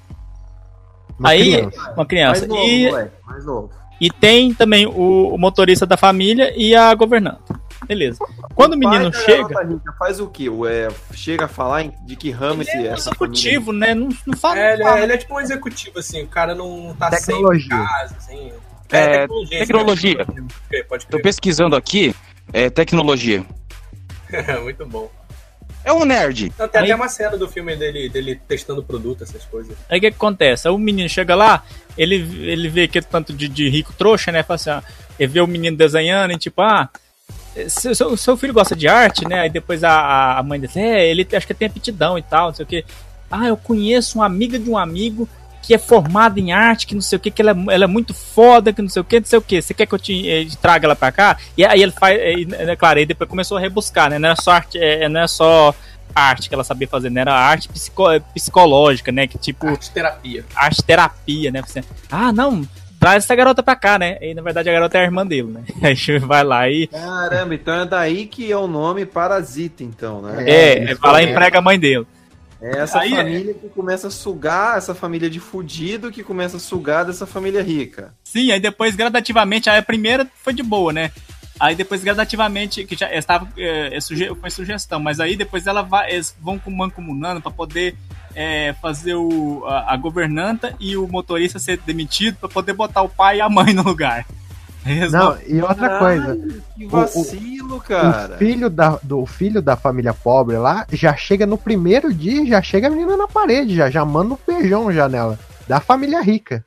Speaker 3: Uma
Speaker 7: Aí,
Speaker 3: criança.
Speaker 7: uma criança.
Speaker 2: Mais novo,
Speaker 7: E,
Speaker 2: moleque, novo.
Speaker 7: e tem também o, o motorista da família e a governanta. Beleza. Quando o menino
Speaker 2: pai da
Speaker 7: chega.
Speaker 2: rica faz o quê? Ué, chega a falar de que ramo esse
Speaker 7: Ele é
Speaker 2: essa família?
Speaker 7: executivo, né? Não, não fala.
Speaker 4: É, ele,
Speaker 7: fala.
Speaker 4: é, ele é tipo um executivo, assim, o cara não tá
Speaker 3: Tecnologia.
Speaker 4: sempre em casa, assim.
Speaker 8: É,
Speaker 4: esse
Speaker 8: tecnologia.
Speaker 4: cara. Pode crer, Pode
Speaker 8: Tô
Speaker 4: crer.
Speaker 8: pesquisando aqui, é tecnologia. [laughs]
Speaker 4: Muito bom.
Speaker 8: É um nerd.
Speaker 4: Não, tem
Speaker 7: Aí-
Speaker 4: até uma cena do filme dele, dele testando produto, essas coisas.
Speaker 7: Aí o que, que acontece? Aí o menino chega lá, ele, ele vê aquele tanto de, de rico trouxa, né? Fala assim, ah, ele vê o menino desenhando e tipo, ah, seu, seu, seu filho gosta de arte, né? Aí depois a, a mãe diz, é, ele acho que tem aptidão e tal, não sei o que. Ah, eu conheço uma amiga de um amigo que é formada em arte, que não sei o que, que ela é, ela é muito foda, que não sei o que, não sei o que. Você quer que eu te eh, traga ela pra cá? E aí ele faz, eh, né, claro, aí depois começou a rebuscar, né? Não é só arte, eh, não é só arte que ela sabia fazer, né? Era arte psico, psicológica, né? Que tipo
Speaker 4: Arte terapia.
Speaker 7: arte terapia, né? Você, ah, não, traz essa garota pra cá, né? E na verdade a garota é a irmã dele, né? [laughs] Aí vai lá e.
Speaker 2: Caramba, então é daí que é o nome Parasita, então, né?
Speaker 7: É,
Speaker 3: isso
Speaker 7: vai lá e
Speaker 3: é.
Speaker 7: emprega a mãe dele.
Speaker 2: É essa
Speaker 7: Aí é-
Speaker 2: família que começa a sugar essa família de fudido que começa a sugar dessa família rica.
Speaker 7: Sim, aí depois gradativamente, aí a primeira foi de boa, né? Aí depois gradativamente, que já estava é, é, foi sugestão, mas aí depois ela vai, eles vão com mancomunando para poder é, fazer o, a, a governanta e o motorista ser demitido para poder botar o pai e a mãe no lugar. Eles
Speaker 3: Não, e outra
Speaker 2: Caralho,
Speaker 3: coisa.
Speaker 2: Que
Speaker 3: O- o-
Speaker 2: vacilo, cara.
Speaker 3: O filho da, do o filho da família pobre lá já chega no primeiro dia, já chega a menina na parede, já, já manda um beijão já nela. Da família rica.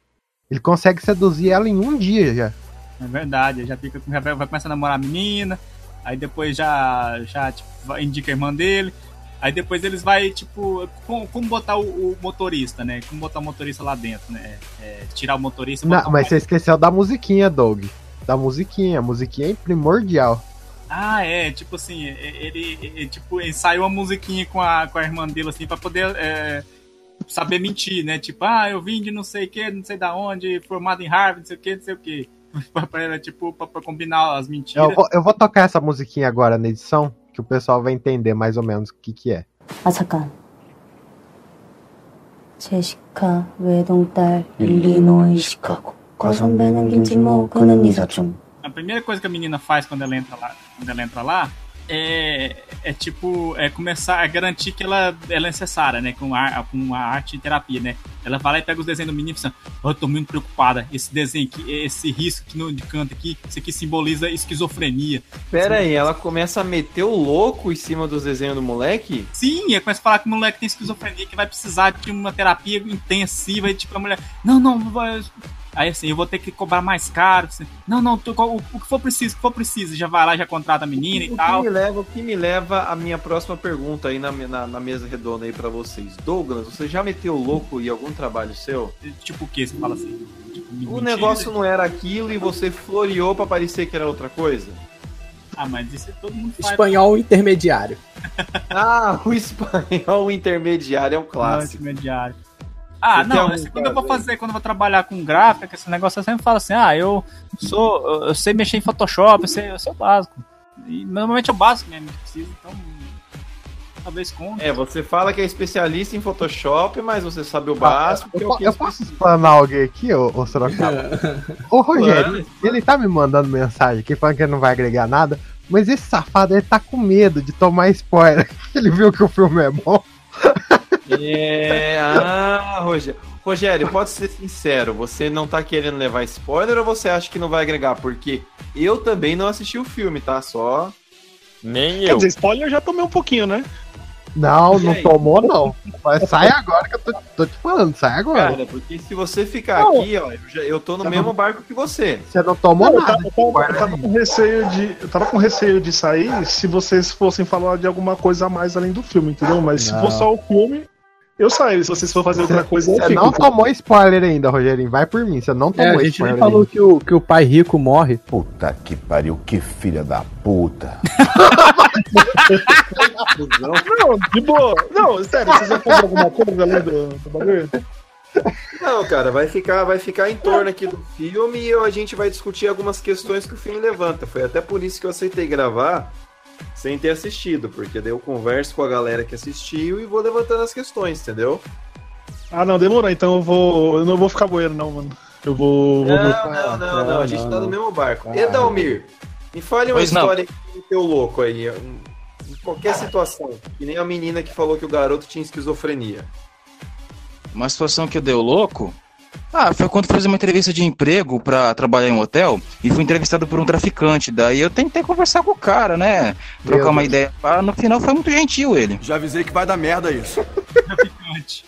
Speaker 3: Ele consegue seduzir ela em um dia já.
Speaker 7: É verdade, já fica já vai, vai começar a namorar a menina, aí depois já, já tipo, indica a irmã dele, aí depois eles vai, tipo, como, como botar o, o motorista, né? Como botar o motorista lá dentro, né? É, tirar o motorista e botar
Speaker 3: Não,
Speaker 7: o
Speaker 3: mas você esqueceu da musiquinha, Doug Da musiquinha. A musiquinha é primordial.
Speaker 7: Ah, é, tipo assim, é- ele, ele, tipo, ensaiou a musiquinha com a, com a irmã dele, assim, pra poder é, saber mentir, né? Tipo, ah, eu vim de não sei o que, não sei da onde, formado em Harvard, não sei o que, não sei o que. [laughs] Pra, pra, tipo, pra, pra combinar as mentiras.
Speaker 3: Eu vou, eu vou tocar essa musiquinha agora na edição, que o pessoal vai entender mais ou menos o que, que é.
Speaker 1: 아 잠깐 제시카 외동딸 일리노이 시카고
Speaker 7: a primeira coisa que a menina faz quando ela entra lá, quando ela entra lá é, é tipo é começar a garantir que ela, ela é necessária, né? Com a, com a arte e terapia, né? Ela vai lá e pega os desenhos do menino e fala: oh, eu tô muito preocupada. Esse desenho aqui, esse risco que de canto aqui, isso aqui simboliza esquizofrenia.
Speaker 2: Pera aí, ela começa a meter o louco em cima dos desenhos do moleque?
Speaker 7: Sim, ela começa a falar que o moleque tem esquizofrenia, que vai precisar de uma terapia intensiva, e tipo, a mulher, não, não, vai Aí assim, eu vou ter que cobrar mais caro. assim, não, não, tô- o, o que for preciso, o que for preciso, já vai lá, já contrata a menina e
Speaker 2: O que,
Speaker 7: tal.
Speaker 2: me leva, o que me leva à minha próxima pergunta aí na, na, na mesa redonda aí pra vocês. Douglas, você já meteu o louco em algum trabalho seu?
Speaker 7: Tipo o que você fala assim? Tipo,
Speaker 2: O
Speaker 7: mentira?
Speaker 2: negócio não era aquilo e você floreou pra parecer que era outra coisa?
Speaker 7: Ah, mas isso todo mundo faz.
Speaker 4: Espanhol intermediário. [laughs]
Speaker 2: Ah, o espanhol intermediário é um clássico.
Speaker 7: Intermediário. Ah, não, assim, quando eu vou fazer, quando eu vou trabalhar com gráfica, esse negócio, eu sempre falo assim, ah, eu sou, eu- eu sei mexer em Photoshop, eu sei, eu sei o básico. E normalmente é o básico mesmo que precisa, então talvez com.
Speaker 2: É, você fala que é especialista em Photoshop, mas você sabe o básico. é
Speaker 3: Eu,
Speaker 2: o
Speaker 3: po-
Speaker 2: que
Speaker 3: eu posso explanar alguém aqui, ô, ô Sorocaba? [laughs] Ô Rogério, ele tá me mandando mensagem aqui falando que ele não vai agregar nada, mas esse safado ele tá com medo de tomar spoiler. [laughs] Ele viu que o filme é bom. [laughs]
Speaker 2: É, ah, Rogério. Rogério, pode ser sincero, você não tá querendo levar spoiler ou você acha que não vai agregar? Porque eu também não assisti o filme, tá? Só.
Speaker 5: Nem
Speaker 12: Quer dizer, spoiler eu já tomei um pouquinho, né?
Speaker 3: Não, não tomou não. Mas sai agora que eu tô, tô te falando, sai agora.
Speaker 2: Cara, porque se você ficar
Speaker 3: Não.
Speaker 2: aqui, ó, eu, já- eu tô no mesmo barco que você.
Speaker 3: Você não tomou
Speaker 12: Não, eu
Speaker 3: nada.
Speaker 12: tava, eu tava- eu tava com receio de, eu tava com receio de sair se vocês fossem falar de alguma coisa a mais além do filme, entendeu? Mas se for só o filme, eu saio. Se vocês for fazer outra coisa,
Speaker 3: Você
Speaker 12: fico.
Speaker 3: não tomou spoiler ainda, Rogerinho. Vai por mim. Você não
Speaker 4: É,
Speaker 3: tomou
Speaker 4: a gente
Speaker 3: spoiler.
Speaker 4: nem falou
Speaker 3: ainda.
Speaker 4: que o, que o pai rico morre.
Speaker 10: Puta que pariu, que filha da puta.
Speaker 12: Não, de boa. Não, sério, vocês vão fazer alguma coisa além do, do bagulho?
Speaker 2: Não, cara, vai ficar, vai ficar em torno aqui do filme e a gente vai discutir algumas questões que o filme levanta. Foi até por isso que eu aceitei gravar sem ter assistido, porque daí eu converso com a galera que assistiu e vou levantando as questões, entendeu?
Speaker 12: Ah, não, demorou. Então eu vou. Eu não vou ficar boiando, não, mano. Eu vou. vou
Speaker 2: Não,
Speaker 12: voltar.
Speaker 2: não, não, não, a gente tá no mesmo barco.
Speaker 12: Ah.
Speaker 2: Edalmir, me fale uma
Speaker 8: Pois não.
Speaker 2: história que teu louco aí, em qualquer situação, que nem a menina que falou que o garoto tinha esquizofrenia.
Speaker 8: Uma situação que eu dei o louco. Ah, foi quando fazer uma entrevista de emprego pra trabalhar em um hotel e fui entrevistado por um traficante. Daí eu tentei conversar com o cara, né? Trocar
Speaker 3: Meu
Speaker 8: uma
Speaker 3: Deus.
Speaker 8: ideia. Ah, no final foi muito gentil ele.
Speaker 10: Já avisei que vai dar merda isso.
Speaker 7: Traficante.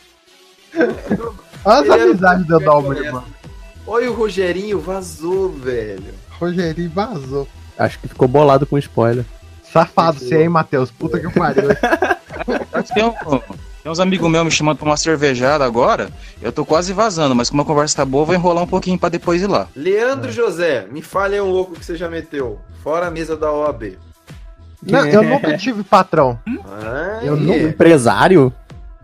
Speaker 3: Olha as amizades
Speaker 2: cara
Speaker 3: mano.
Speaker 2: Olha o Rogerinho, vazou, velho.
Speaker 3: Rogerinho vazou.
Speaker 4: Acho que ficou bolado com spoiler.
Speaker 3: Safado você, hein, Matheus? Puta que pariu. [laughs]
Speaker 8: Tem, um- tem uns amigos meus me chamando pra uma cervejada agora. Eu tô quase vazando, mas como a conversa tá boa, eu vou enrolar um pouquinho pra depois ir lá.
Speaker 2: Leandro José, me fale aí um louco que você já meteu. Fora a mesa da OAB.
Speaker 3: Não, eu nunca tive patrão.
Speaker 2: Ai,
Speaker 3: Eu não-
Speaker 4: Empresário?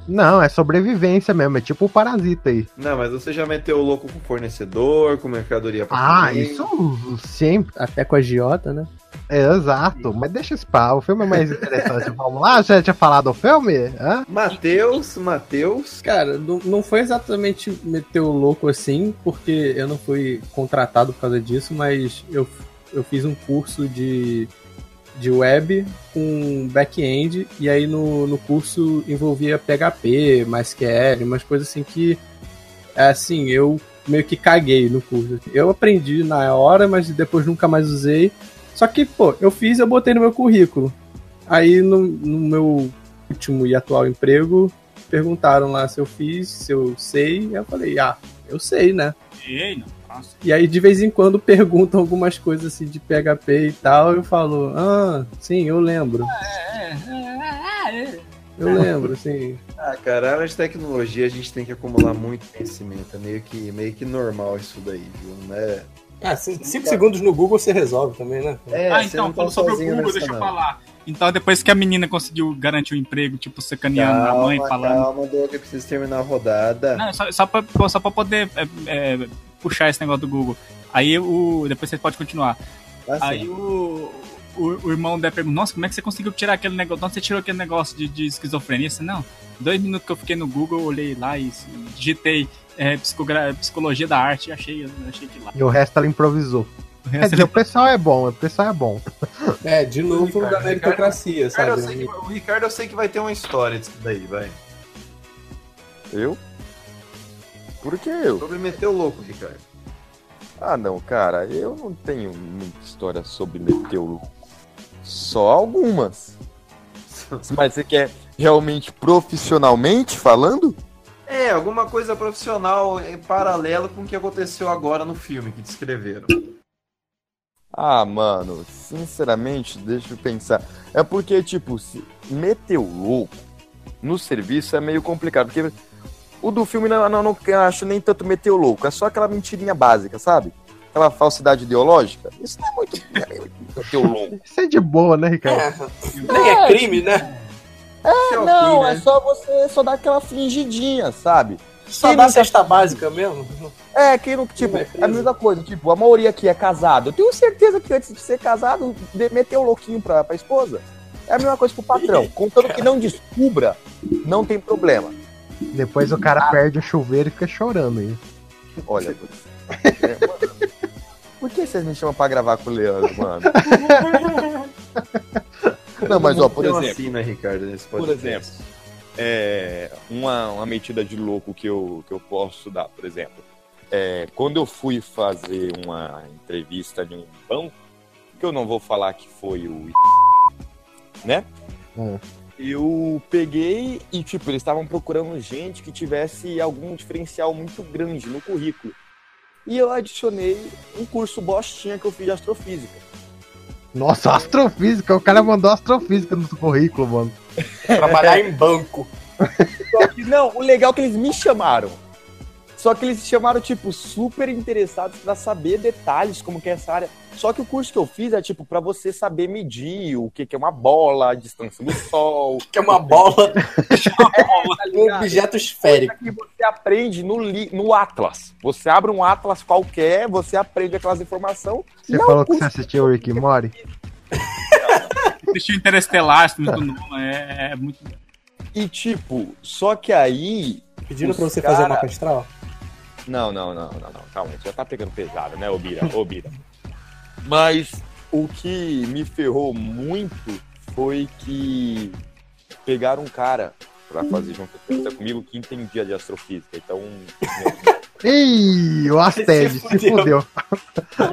Speaker 3: Não, é sobrevivência mesmo. É tipo o parasita aí.
Speaker 2: Não, mas você já meteu o louco com fornecedor, com mercadoria pra
Speaker 3: Ah,
Speaker 2: comer?
Speaker 3: isso sempre.
Speaker 4: Até com a Giota, né?
Speaker 3: É, exato. Mas deixa esse pá. O filme é mais interessante. [laughs] Vamos lá? Já tinha falado do filme? Hã?
Speaker 2: Matheus, Matheus.
Speaker 4: Cara, não, não foi exatamente meter o louco assim, porque eu não fui contratado por causa disso, mas eu, eu fiz um curso de, de web com back-end, e aí no, no curso envolvia PHP, MySQL, umas coisas assim que, assim, eu meio que caguei no curso. Eu aprendi na hora, mas depois nunca mais usei. Só que, pô, eu fiz eu botei no meu currículo. Aí no, no meu último e atual emprego, perguntaram lá se eu fiz, se eu sei. Aí eu falei, ah, eu sei, né?
Speaker 7: Ei, não.
Speaker 4: E aí de vez em quando [laughs] perguntam algumas coisas assim de PHP e tal. Eu falo, ah, sim, eu lembro. Eu lembro, sim.
Speaker 2: Ah, cara, a área de tecnologia a gente tem que acumular muito conhecimento. É meio que, meio que normal isso daí, viu? Né?
Speaker 4: Ah, cinco segundos no Google você resolve também, né?
Speaker 2: É,
Speaker 7: ah, então,
Speaker 2: tá
Speaker 7: falou sobre o Google, deixa eu falar. Então, depois que a menina conseguiu garantir o emprego, tipo, sacaneando a mãe,
Speaker 2: Calma,
Speaker 7: falando.
Speaker 2: calma, Doug, eu preciso terminar a rodada.
Speaker 7: Não, só, só, pra, só pra poder é, é, puxar esse negócio do Google. Aí o. Depois você pode continuar.
Speaker 2: Ah.
Speaker 7: Aí o, o, o irmão dela pergunta, nossa, como é que você conseguiu tirar aquele negócio? De onde você tirou aquele negócio de, de esquizofrenia? Você, não, dois minutos que eu fiquei no Google, eu olhei lá e digitei é, psicogra- psicologia da arte achei, achei que lá.
Speaker 3: E o resto ela improvisou.
Speaker 7: O resto
Speaker 3: dizer, o pessoal é bom, o pessoal é bom. [laughs]
Speaker 4: É, de novo
Speaker 2: Ricardo,
Speaker 4: da meritocracia,
Speaker 2: Ricardo, eu
Speaker 4: sabe?
Speaker 2: sei que- o Ricardo eu sei que vai ter uma história disso daí, vai.
Speaker 5: Eu? Por que eu?
Speaker 2: Sobre meter o louco, Ricardo.
Speaker 5: Ah, não, cara, eu não tenho muita história sobre meter o louco. Só algumas. [laughs] Mas você quer realmente profissionalmente falando?
Speaker 2: É, alguma coisa profissional em paralelo com o que aconteceu agora no filme que descreveram.
Speaker 5: Ah, mano, sinceramente, deixa eu pensar. É porque, tipo, se meter louco no serviço é meio complicado. Porque o do filme não, não, não acho nem tanto meter o louco. É só aquela mentirinha básica, sabe? Aquela falsidade ideológica. Isso não é muito meter o louco.
Speaker 3: Isso é de boa, né, Ricardo? [laughs]
Speaker 4: Nem é crime, né?
Speaker 5: É, não, é só você só dar aquela fingidinha, sabe?
Speaker 4: Só
Speaker 5: Quem
Speaker 4: dá
Speaker 5: nunca-
Speaker 4: cesta básica mesmo? [laughs]
Speaker 5: É, quem não, tipo, é a mesma coisa, tipo, a maioria aqui é casado. Eu tenho certeza que antes de ser casado, de- meteu o louquinho pra, pra esposa. É a mesma coisa pro patrão. [laughs] Contanto que não descubra, não tem problema.
Speaker 3: Depois o cara perde o chuveiro e fica chorando aí.
Speaker 5: Olha, [laughs] é, mano, por que vocês me chamam pra gravar com o Leandro, mano? Não, mas ó, por exemplo.
Speaker 2: assim, né, Ricardo, nesse
Speaker 5: Por exemplo, é, uma, uma metida de louco que eu, que eu posso dar, por exemplo. É, quando eu fui fazer uma entrevista em um banco, que eu não vou falar que foi o né?
Speaker 3: Hum.
Speaker 5: Eu peguei e, tipo, eles estavam procurando gente que tivesse algum diferencial muito grande no currículo. E eu adicionei um curso bostinha que eu fiz de astrofísica.
Speaker 3: Nossa, astrofísica, o cara mandou astrofísica no currículo, mano.
Speaker 4: Trabalhar em banco.
Speaker 5: Só que, não, o legal é que eles me chamaram. Só que eles se chamaram, tipo, super interessados pra saber detalhes como que é essa área. Só que o curso que eu fiz é, tipo, pra você saber medir o que, que é uma bola, a distância do [laughs] sol.
Speaker 4: Que é uma bola. [laughs] [laughs]
Speaker 5: um
Speaker 4: objeto esférico.
Speaker 5: que você aprende no, li- no Atlas. Você abre um Atlas qualquer, você aprende aquelas informações.
Speaker 3: Você falou que você assistiu o Rick Morty?
Speaker 7: Assistiu Interestelar, do Nolan, é, é muito.
Speaker 5: E, tipo, só que aí.
Speaker 4: Pediram
Speaker 5: os
Speaker 4: pra você fazer o
Speaker 5: cara-
Speaker 4: mapa astral?
Speaker 5: Não, não, não, não, não. Calma, você já tá pegando pesado, né, ô Bira? Ô, Bira. Mas o que me ferrou muito foi que pegaram um cara pra fazer junto comigo que entendia de astrofísica. Então.
Speaker 3: Ih, o Asted, se fudeu.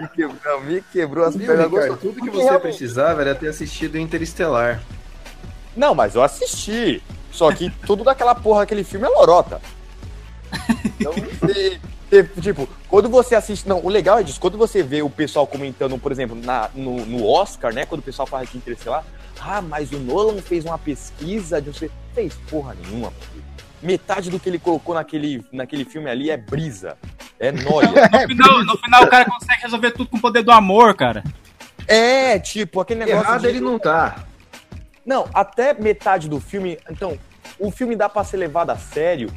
Speaker 5: me quebrou, me quebrou as pernas.
Speaker 2: Ricardo, tudo que você precisava era ter assistido Interestelar.
Speaker 5: Não, mas eu assisti. Só que tudo daquela porra daquele filme é lorota. Então, você- tipo, quando você assiste. Não, o legal é disso, quando você vê o pessoal comentando, por exemplo, na, no, no Oscar, né? Quando o pessoal fala de Interestelar, ah, mas o Nolan fez uma pesquisa de você. Fez porra nenhuma. Metade do que ele colocou naquele, naquele filme ali é brisa. É nóia. [laughs]
Speaker 7: No final, no final o cara consegue resolver tudo com o poder do amor, cara.
Speaker 5: É, tipo, aquele negócio.
Speaker 2: Errado
Speaker 5: de-
Speaker 2: ele não tá.
Speaker 5: Não, até metade do filme. Então, o filme dá pra ser levado a sério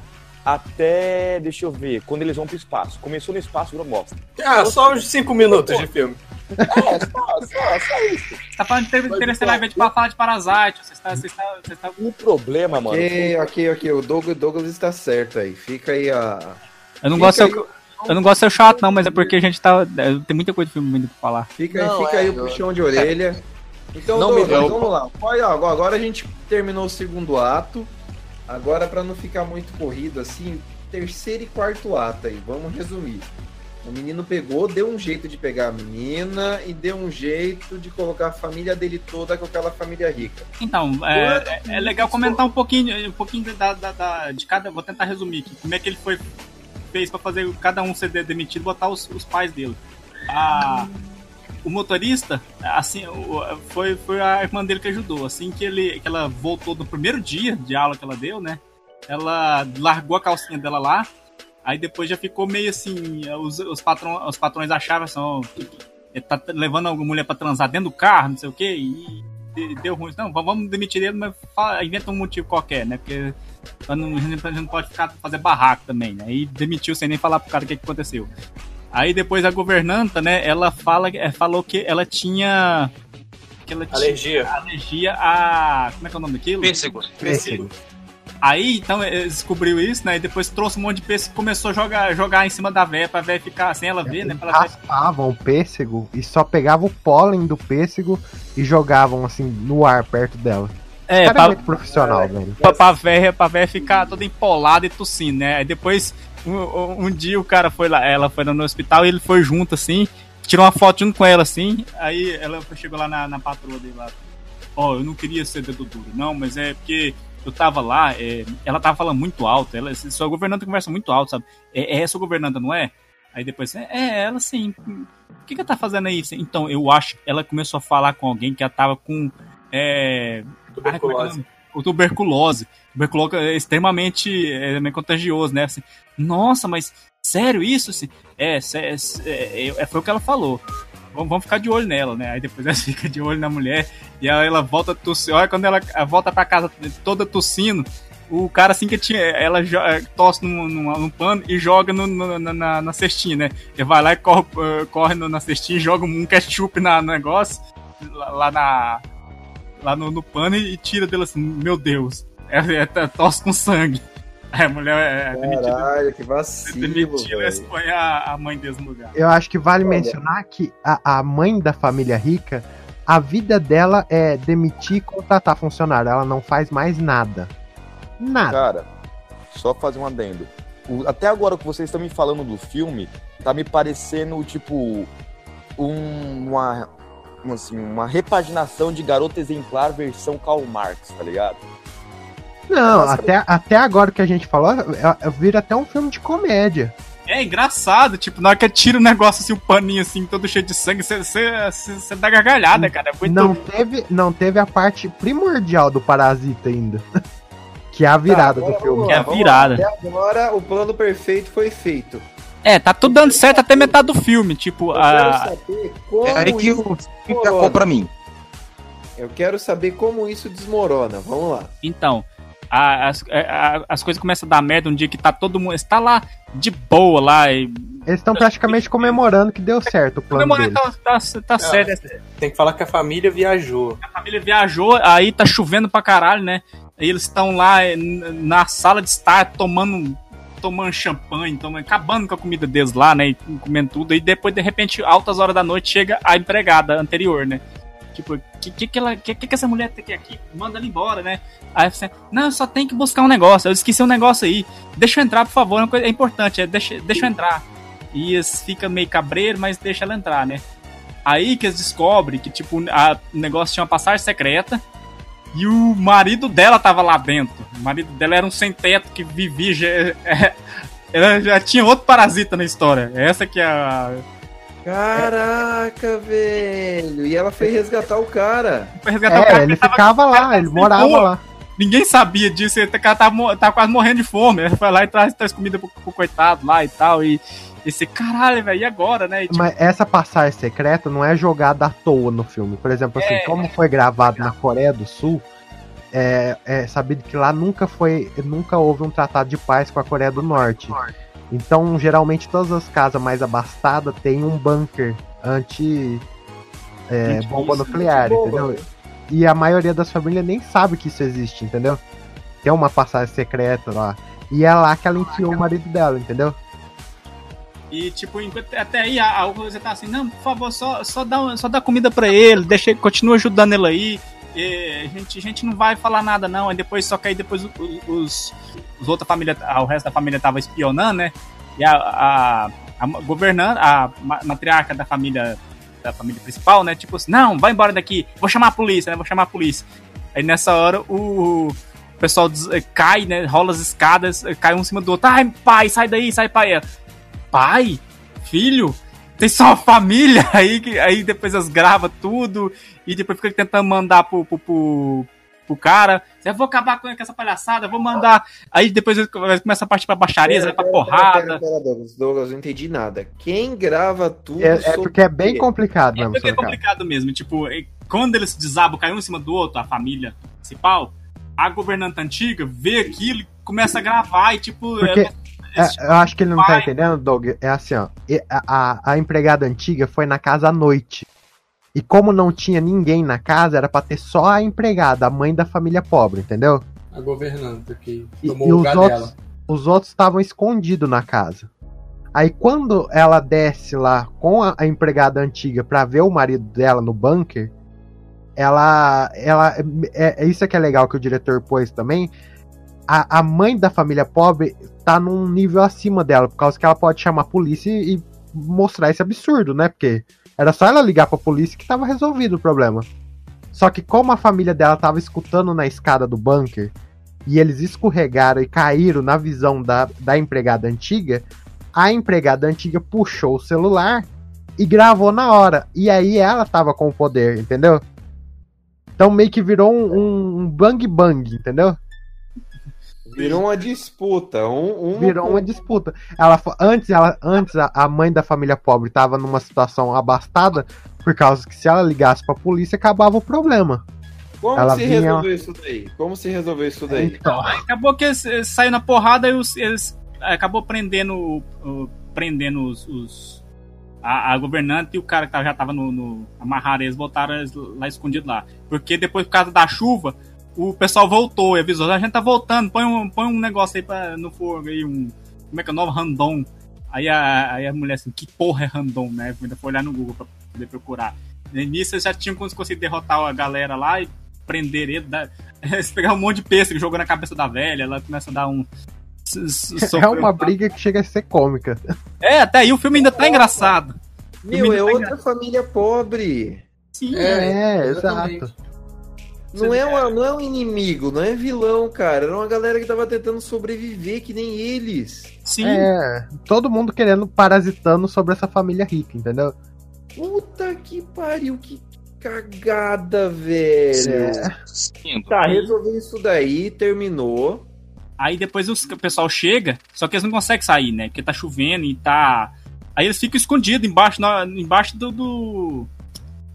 Speaker 5: até. Deixa eu ver, quando eles vão pro espaço. Começou no espaço, virou bosta.
Speaker 4: Ah, só uns 5 minutos de filme.
Speaker 5: É, só, só, só isso.
Speaker 7: Você tá falando de Interestelar vez de falar de Parasite. Você está, você está, você está...
Speaker 5: O problema, mano.
Speaker 2: Ok, ok, ok. O Douglas, Douglas está certo aí. Fica aí a.
Speaker 7: Eu não
Speaker 2: Fica
Speaker 7: gosto de
Speaker 2: aí
Speaker 7: ser, eu não gosto de ser chato, não, mas é porque a gente tá. é, Tem muita coisa de filme ainda pra falar.
Speaker 2: Fica, aí-
Speaker 5: Não,
Speaker 2: fica
Speaker 5: é,
Speaker 2: aí o
Speaker 5: eu-
Speaker 2: puxão de orelha. Então,
Speaker 5: Não me
Speaker 2: Douglas, vamos lá. Olha, agora a gente terminou o segundo ato. Agora, pra não ficar muito corrido assim, terceiro e quarto ato aí. Vamos resumir. O menino pegou, deu um jeito de pegar a menina e deu um jeito de colocar a família dele toda com aquela família rica.
Speaker 7: Então, é, é- é legal comentar um pouquinho, um pouquinho da, da- da- de cada. Vou tentar resumir aqui. Como é que ele foi fez pra fazer cada um ser de- demitido e botar os, os pais dele. A- o motorista, assim, foi, foi a irmã dele que ajudou. Assim que, ele, que ela voltou do primeiro dia de aula que ela deu, né? Ela largou a calcinha dela lá. Aí depois já ficou meio assim, os, os, patrão, os patrões achavam assim, ó, tá levando alguma mulher pra transar dentro do carro, não sei o quê, e de- deu ruim. Não, vamos demitir ele, mas fala- inventa um motivo qualquer, né? Porque a gente não pode ficar fazer barraco também, né? E demitiu sem nem falar pro cara o que, que aconteceu. Aí depois a governanta, né, ela fala, é, falou que ela tinha. Que ela tinha
Speaker 4: Alergia.
Speaker 7: alergia a. Como é que é o nome daquilo?
Speaker 8: Pêssego.
Speaker 7: Pêssego. Aí, então, ele descobriu isso, né? E depois trouxe um monte de pêssego e começou a jogar, jogar em cima da véia pra véia ficar sem ela ver, né? Pra.
Speaker 3: Raspavam o pêssego e só pegavam o pólen do pêssego e jogavam assim no ar perto dela.
Speaker 7: É, pra-
Speaker 3: é muito profissional, velho.
Speaker 7: pra, pra, véia, pra véia ficar toda empolada e tossindo, né? Aí depois, um, um- dia o cara foi lá, ela foi no hospital e ele foi junto, assim, tirou uma foto junto com ela, assim, aí ela chegou lá na, na patroa dele lá. Ó, eu não queria ser dedo duro, não, mas é porque eu tava lá, é, ela tava falando muito alto, ela, sua governanta conversa muito alto, sabe? É, é essa governanta, não é? Aí depois, é, é ela sim. O que que ela tá fazendo aí? Então, eu acho que ela começou a falar com alguém que ela tava com. É, Ai, é é o tuberculose. Tuberculose é extremamente é, meio contagioso, né? Assim, Nossa, mas sério isso? Assim, é, sé- é, é, foi o que ela falou. Vamos, vamos ficar de olho nela, né? Aí depois [laughs] ela fica de olho na mulher e aí ela volta a tossir. Olha, quando ela volta pra casa toda tossindo, o cara assim que tinha. Ela eh, tosse num, num, num pano e joga no- no- na, na, cestinha, né? Ele vai lá e corre, corre na cestinha joga um ketchup na no negócio, lá, lá na. Lá no, no pano e tira dele assim, meu Deus. É, é, é tosse com sangue. Aí [laughs] a mulher é demitida.
Speaker 2: Caralho, que vacilo,
Speaker 7: Demitida e
Speaker 2: velho.
Speaker 7: põe a, a mãe no lugar.
Speaker 3: Eu acho que vale
Speaker 2: Olha.
Speaker 3: mencionar que a, a mãe da família rica, a vida dela é demitir e contratar funcionário. Ela não faz mais nada. Nada.
Speaker 5: Cara, só fazer um adendo. O- até agora que vocês estão me falando do filme, tá me parecendo, tipo, um- uma, assim, uma repaginação de Garota Exemplar versão Karl Marx, tá ligado?
Speaker 3: Não, até, até agora que a gente falou, é- é- vira até um filme de comédia.
Speaker 7: É engraçado, tipo, na hora que tira o negócio assim, o paninho assim, todo cheio de sangue, você dá gargalhada, cara. É muito...
Speaker 3: Não teve, não teve a parte primordial do Parasita ainda. [laughs] que é a virada
Speaker 2: Tá, agora
Speaker 3: do filme.
Speaker 2: lá,
Speaker 7: É a virada.
Speaker 2: Até agora o plano perfeito foi feito.
Speaker 7: É, tá tudo dando certo até metade do filme, tipo,
Speaker 2: Eu quero
Speaker 7: a...
Speaker 2: saber como
Speaker 8: É aí que o filme pra mim.
Speaker 2: Eu quero saber como isso desmorona. Vamos lá.
Speaker 7: Então, a- as, a- as coisas começam a dar merda um dia que tá todo mundo. Você tá lá de boa lá e.
Speaker 3: Eles estão praticamente comemorando que deu certo o plano
Speaker 7: Comemorando,
Speaker 3: deles.
Speaker 7: tá, tá, tá certo.
Speaker 4: Tem que falar que a família viajou.
Speaker 7: A família viajou, aí tá chovendo pra caralho, né? Aí eles estão lá eh, na sala de estar tomando tomando champanhe, tomando, acabando com a comida deles lá, né? E comendo tudo. E depois, de repente, altas horas da noite, chega a empregada anterior, né? Tipo, que que, que, ela, que, que essa mulher tem aqui? Manda ela embora, né? Aí você, não, eu só tenho que buscar um negócio. Eu esqueci um negócio aí. Deixa eu entrar, por favor. É, uma coisa, é importante, é, deixa, deixa eu entrar. E ficam meio cabreiro, mas deixa ela entrar, né? Aí que eles descobrem que, tipo, o negócio tinha uma passagem secreta e o marido dela tava lá dentro. O marido dela era um sem-teto que vivia. Já, é, ela já tinha outro parasita na história. Essa que é a.
Speaker 2: Caraca, velho. E ela foi resgatar o cara.
Speaker 7: Foi resgatar o
Speaker 3: É,
Speaker 7: cara
Speaker 3: ele ficava lá, ele morava lá.
Speaker 7: Ninguém sabia disso, ele cara tava, mo- tava quase morrendo de fome. Ele foi lá e traz, traz comida pro, pro coitado lá e tal. E esse caralho, velho, e agora, né? E, tipo,
Speaker 3: Mas essa passagem secreta não é jogada à toa no filme. Por exemplo, assim,
Speaker 7: É.
Speaker 3: como foi gravado na Coreia do Sul, é, é sabido que lá nunca foi, nunca houve um tratado de paz com a Coreia do Norte. Então, geralmente, todas as casas mais abastadas têm um bunker anti é,
Speaker 2: Gente,
Speaker 3: bomba
Speaker 2: isso
Speaker 3: nuclear,
Speaker 2: é
Speaker 3: entendeu? E a maioria das famílias nem sabe que isso existe, entendeu? Tem uma passagem secreta lá. E é lá que ela enfiou o marido dela, entendeu?
Speaker 7: E, tipo, até aí a, a tá assim, não, por favor, só, só, dá, só dá comida pra ele, deixa continua ajudando ele aí. E gente, gente não vai falar nada, não. Aí depois, só que aí depois os, os outra família, o resto da família tava espionando, né? E a, a, a governante, a ma- matriarca da família, da família principal, né? Tipo assim, não, vai embora daqui, vou chamar a polícia, né? Vou chamar a polícia. Aí nessa hora o, o pessoal cai, né? Rola as escadas, cai um em cima do outro. Ai, pai, sai daí, sai, pai. Pai, filho, tem só uma família [laughs] aí, que- aí depois elas gravam tudo e depois fica tentando mandar pro, pro, pro, pro cara. Eu vou acabar com essa palhaçada, vou mandar. Aí depois eles começam a partir pra baixaria, vai pra porrada.
Speaker 2: Pera, pera, Douglas, Douglas, não entendi nada. Quem grava tudo
Speaker 3: É, é porque é bem complicado
Speaker 7: É
Speaker 3: mesmo,
Speaker 7: porque é complicado mesmo. Tipo, e quando eles desabam, cai um em cima do outro, a família principal, a governanta antiga vê aquilo e começa a gravar e, tipo.
Speaker 3: Porque
Speaker 7: ela-
Speaker 3: é, eu acho que ele não tá
Speaker 7: Vai.
Speaker 3: entendendo, Doug. É assim, ó. e- A, a, a empregada antiga foi na casa à noite. E como não tinha ninguém na casa, era pra ter só a empregada, a mãe da família pobre, entendeu?
Speaker 4: A governanta que
Speaker 3: E,
Speaker 4: tomou
Speaker 3: e
Speaker 4: o
Speaker 3: os
Speaker 4: lugar
Speaker 3: outros,
Speaker 4: dela.
Speaker 3: os outros estavam escondidos na casa. Aí quando ela desce lá com a, a empregada antiga pra ver o marido dela no bunker, ela, ela, é, é isso que é legal que o diretor pôs também. A, a mãe da família pobre tá num nível acima dela, por causa que ela pode chamar a polícia e, e mostrar esse absurdo, né? Porque era só ela ligar pra polícia que tava resolvido o problema. Só que como a família dela tava escutando na escada do bunker e eles escorregaram e caíram na visão da, da empregada antiga, a empregada antiga puxou o celular e gravou na hora. E aí ela tava com o poder, entendeu? Então meio que virou um, um- um bang bang, entendeu?
Speaker 2: Virou uma disputa. Um, uma
Speaker 3: Virou uma disputa. Ela, antes, ela, antes a, a mãe da família pobre tava numa situação abastada, por causa que se ela ligasse pra polícia, acabava o problema.
Speaker 2: Como
Speaker 3: ela
Speaker 2: se
Speaker 3: vinha-
Speaker 2: resolveu isso daí? Como se resolveu isso daí?
Speaker 3: Então,
Speaker 7: Acabou que eles, eles saíram na porrada e os- eles acabou prendendo, o- prendendo os, os- a, a governante e o cara que tava- já tava no, no amarrado, eles voltaram eles lá escondidos lá. Porque depois, por causa da chuva, o pessoal voltou e avisou, a gente tá voltando, põe um, põe um negócio aí pra, no fogo aí, um. Como é que é o nome? Random. Aí a, aí a mulher assim, que porra é random, né? Ainda foi olhar no Google pra poder procurar. No início eles já tinham conseguido derrotar a galera lá e prender ele. [laughs] Eles pegaram um monte de pêssego, jogou na cabeça da velha, ela começa a dar um. [laughs]
Speaker 3: é uma
Speaker 7: um-
Speaker 3: briga que chega a ser cômica.
Speaker 7: É, até aí o filme ainda tá engraçado.
Speaker 2: Meu, é outra família pobre.
Speaker 7: Sim,
Speaker 3: É,
Speaker 4: exatamente.
Speaker 3: exato.
Speaker 2: Não é, uma, não é um inimigo, não é vilão, cara. Era uma galera que tava tentando sobreviver, que nem eles.
Speaker 7: Sim.
Speaker 3: É, todo mundo querendo parasitando sobre essa família rica, entendeu?
Speaker 2: Puta que pariu, que cagada, velho.
Speaker 3: É.
Speaker 2: Tá, resolveu isso daí, terminou.
Speaker 7: Aí depois os- o pessoal chega, só que eles não conseguem sair, né? Porque tá chovendo e tá. Aí eles ficam escondidos embaixo, na- embaixo do. do...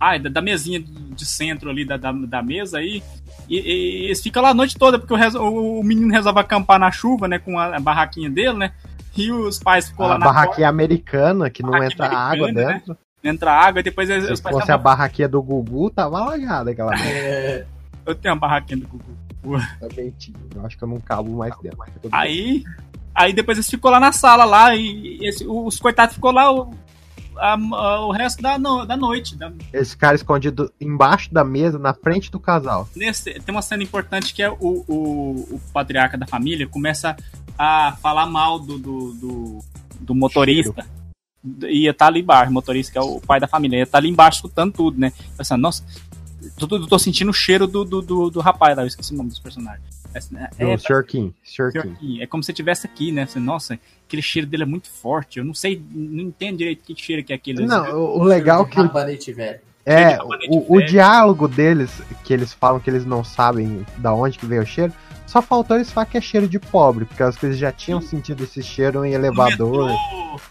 Speaker 7: Ai, da, da mesinha de centro ali da, da, da mesa aí. E, e eles ficam lá a noite toda, porque o, reso- o, o menino resolve acampar na chuva, né? Com a, a barraquinha dele, né? E os pais ficam lá
Speaker 3: A
Speaker 7: na
Speaker 3: barraquinha americana, que não entra água
Speaker 7: né?
Speaker 3: dentro.
Speaker 7: entra água e depois eles, os
Speaker 3: Se
Speaker 7: pais
Speaker 3: fosse a
Speaker 7: estavam-
Speaker 3: barraquinha do Gugu, tava alagada aquela
Speaker 4: É,
Speaker 7: Eu tenho uma barraquinha do Gugu.
Speaker 3: Também tinha. Eu acho que eu não cabo mais dentro.
Speaker 7: Aí, aí depois eles ficou lá na sala lá e esse- os coitados ficou lá a- a- o resto da, no- da noite. da-
Speaker 3: Esse cara escondido embaixo da mesa, na frente do casal.
Speaker 7: nesse- tem uma cena importante que é o, o, o patriarca da família começa a falar mal do, do, do, do motorista. E ia estar ali embaixo, o motorista, que é o pai da família, ia estar ali embaixo escutando tudo, né? Pensando, nossa, tô, tô, tô sentindo o cheiro do, do, do, do rapaz lá, eu esqueci o nome dos personagens. É,
Speaker 3: Do
Speaker 7: é,
Speaker 3: Sr. King. Sr.
Speaker 7: Sr.
Speaker 3: King.
Speaker 7: King. É como se estivesse aqui, né? Você, nossa, aquele cheiro dele é muito forte. Eu não sei, não entendo direito que cheiro que é aquele.
Speaker 3: Não, o, o legal que. o-
Speaker 4: Rabanete velho.
Speaker 3: É, o, o diálogo deles, que eles falam que eles não sabem da onde que veio o cheiro, só faltou eles falar que é cheiro de pobre, porque as coisas já tinham sentido esse cheiro em elevador,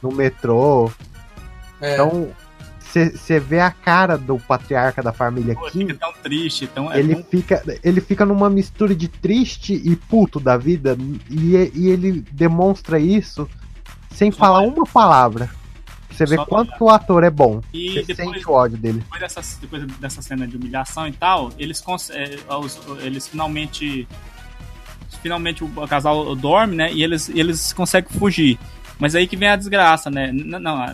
Speaker 3: no metrô.
Speaker 4: É.
Speaker 3: Então, você vê a cara do patriarca da família
Speaker 7: Pô,
Speaker 3: Kim,
Speaker 7: fica tão triste, tão. é
Speaker 3: ele fica, ele fica numa mistura de triste e puto da vida, e, e ele demonstra isso sem falar uma palavra. Você vê
Speaker 7: Só
Speaker 3: quanto o ator é bom.
Speaker 7: E
Speaker 3: Você
Speaker 7: depois-
Speaker 3: sente o ódio dele.
Speaker 7: depois dessa, depois dessa cena de humilhação e tal, eles, é, eles finalmente. Finalmente o casal dorme, né? E eles, eles conseguem fugir. Mas aí que vem a desgraça, né? Não, a-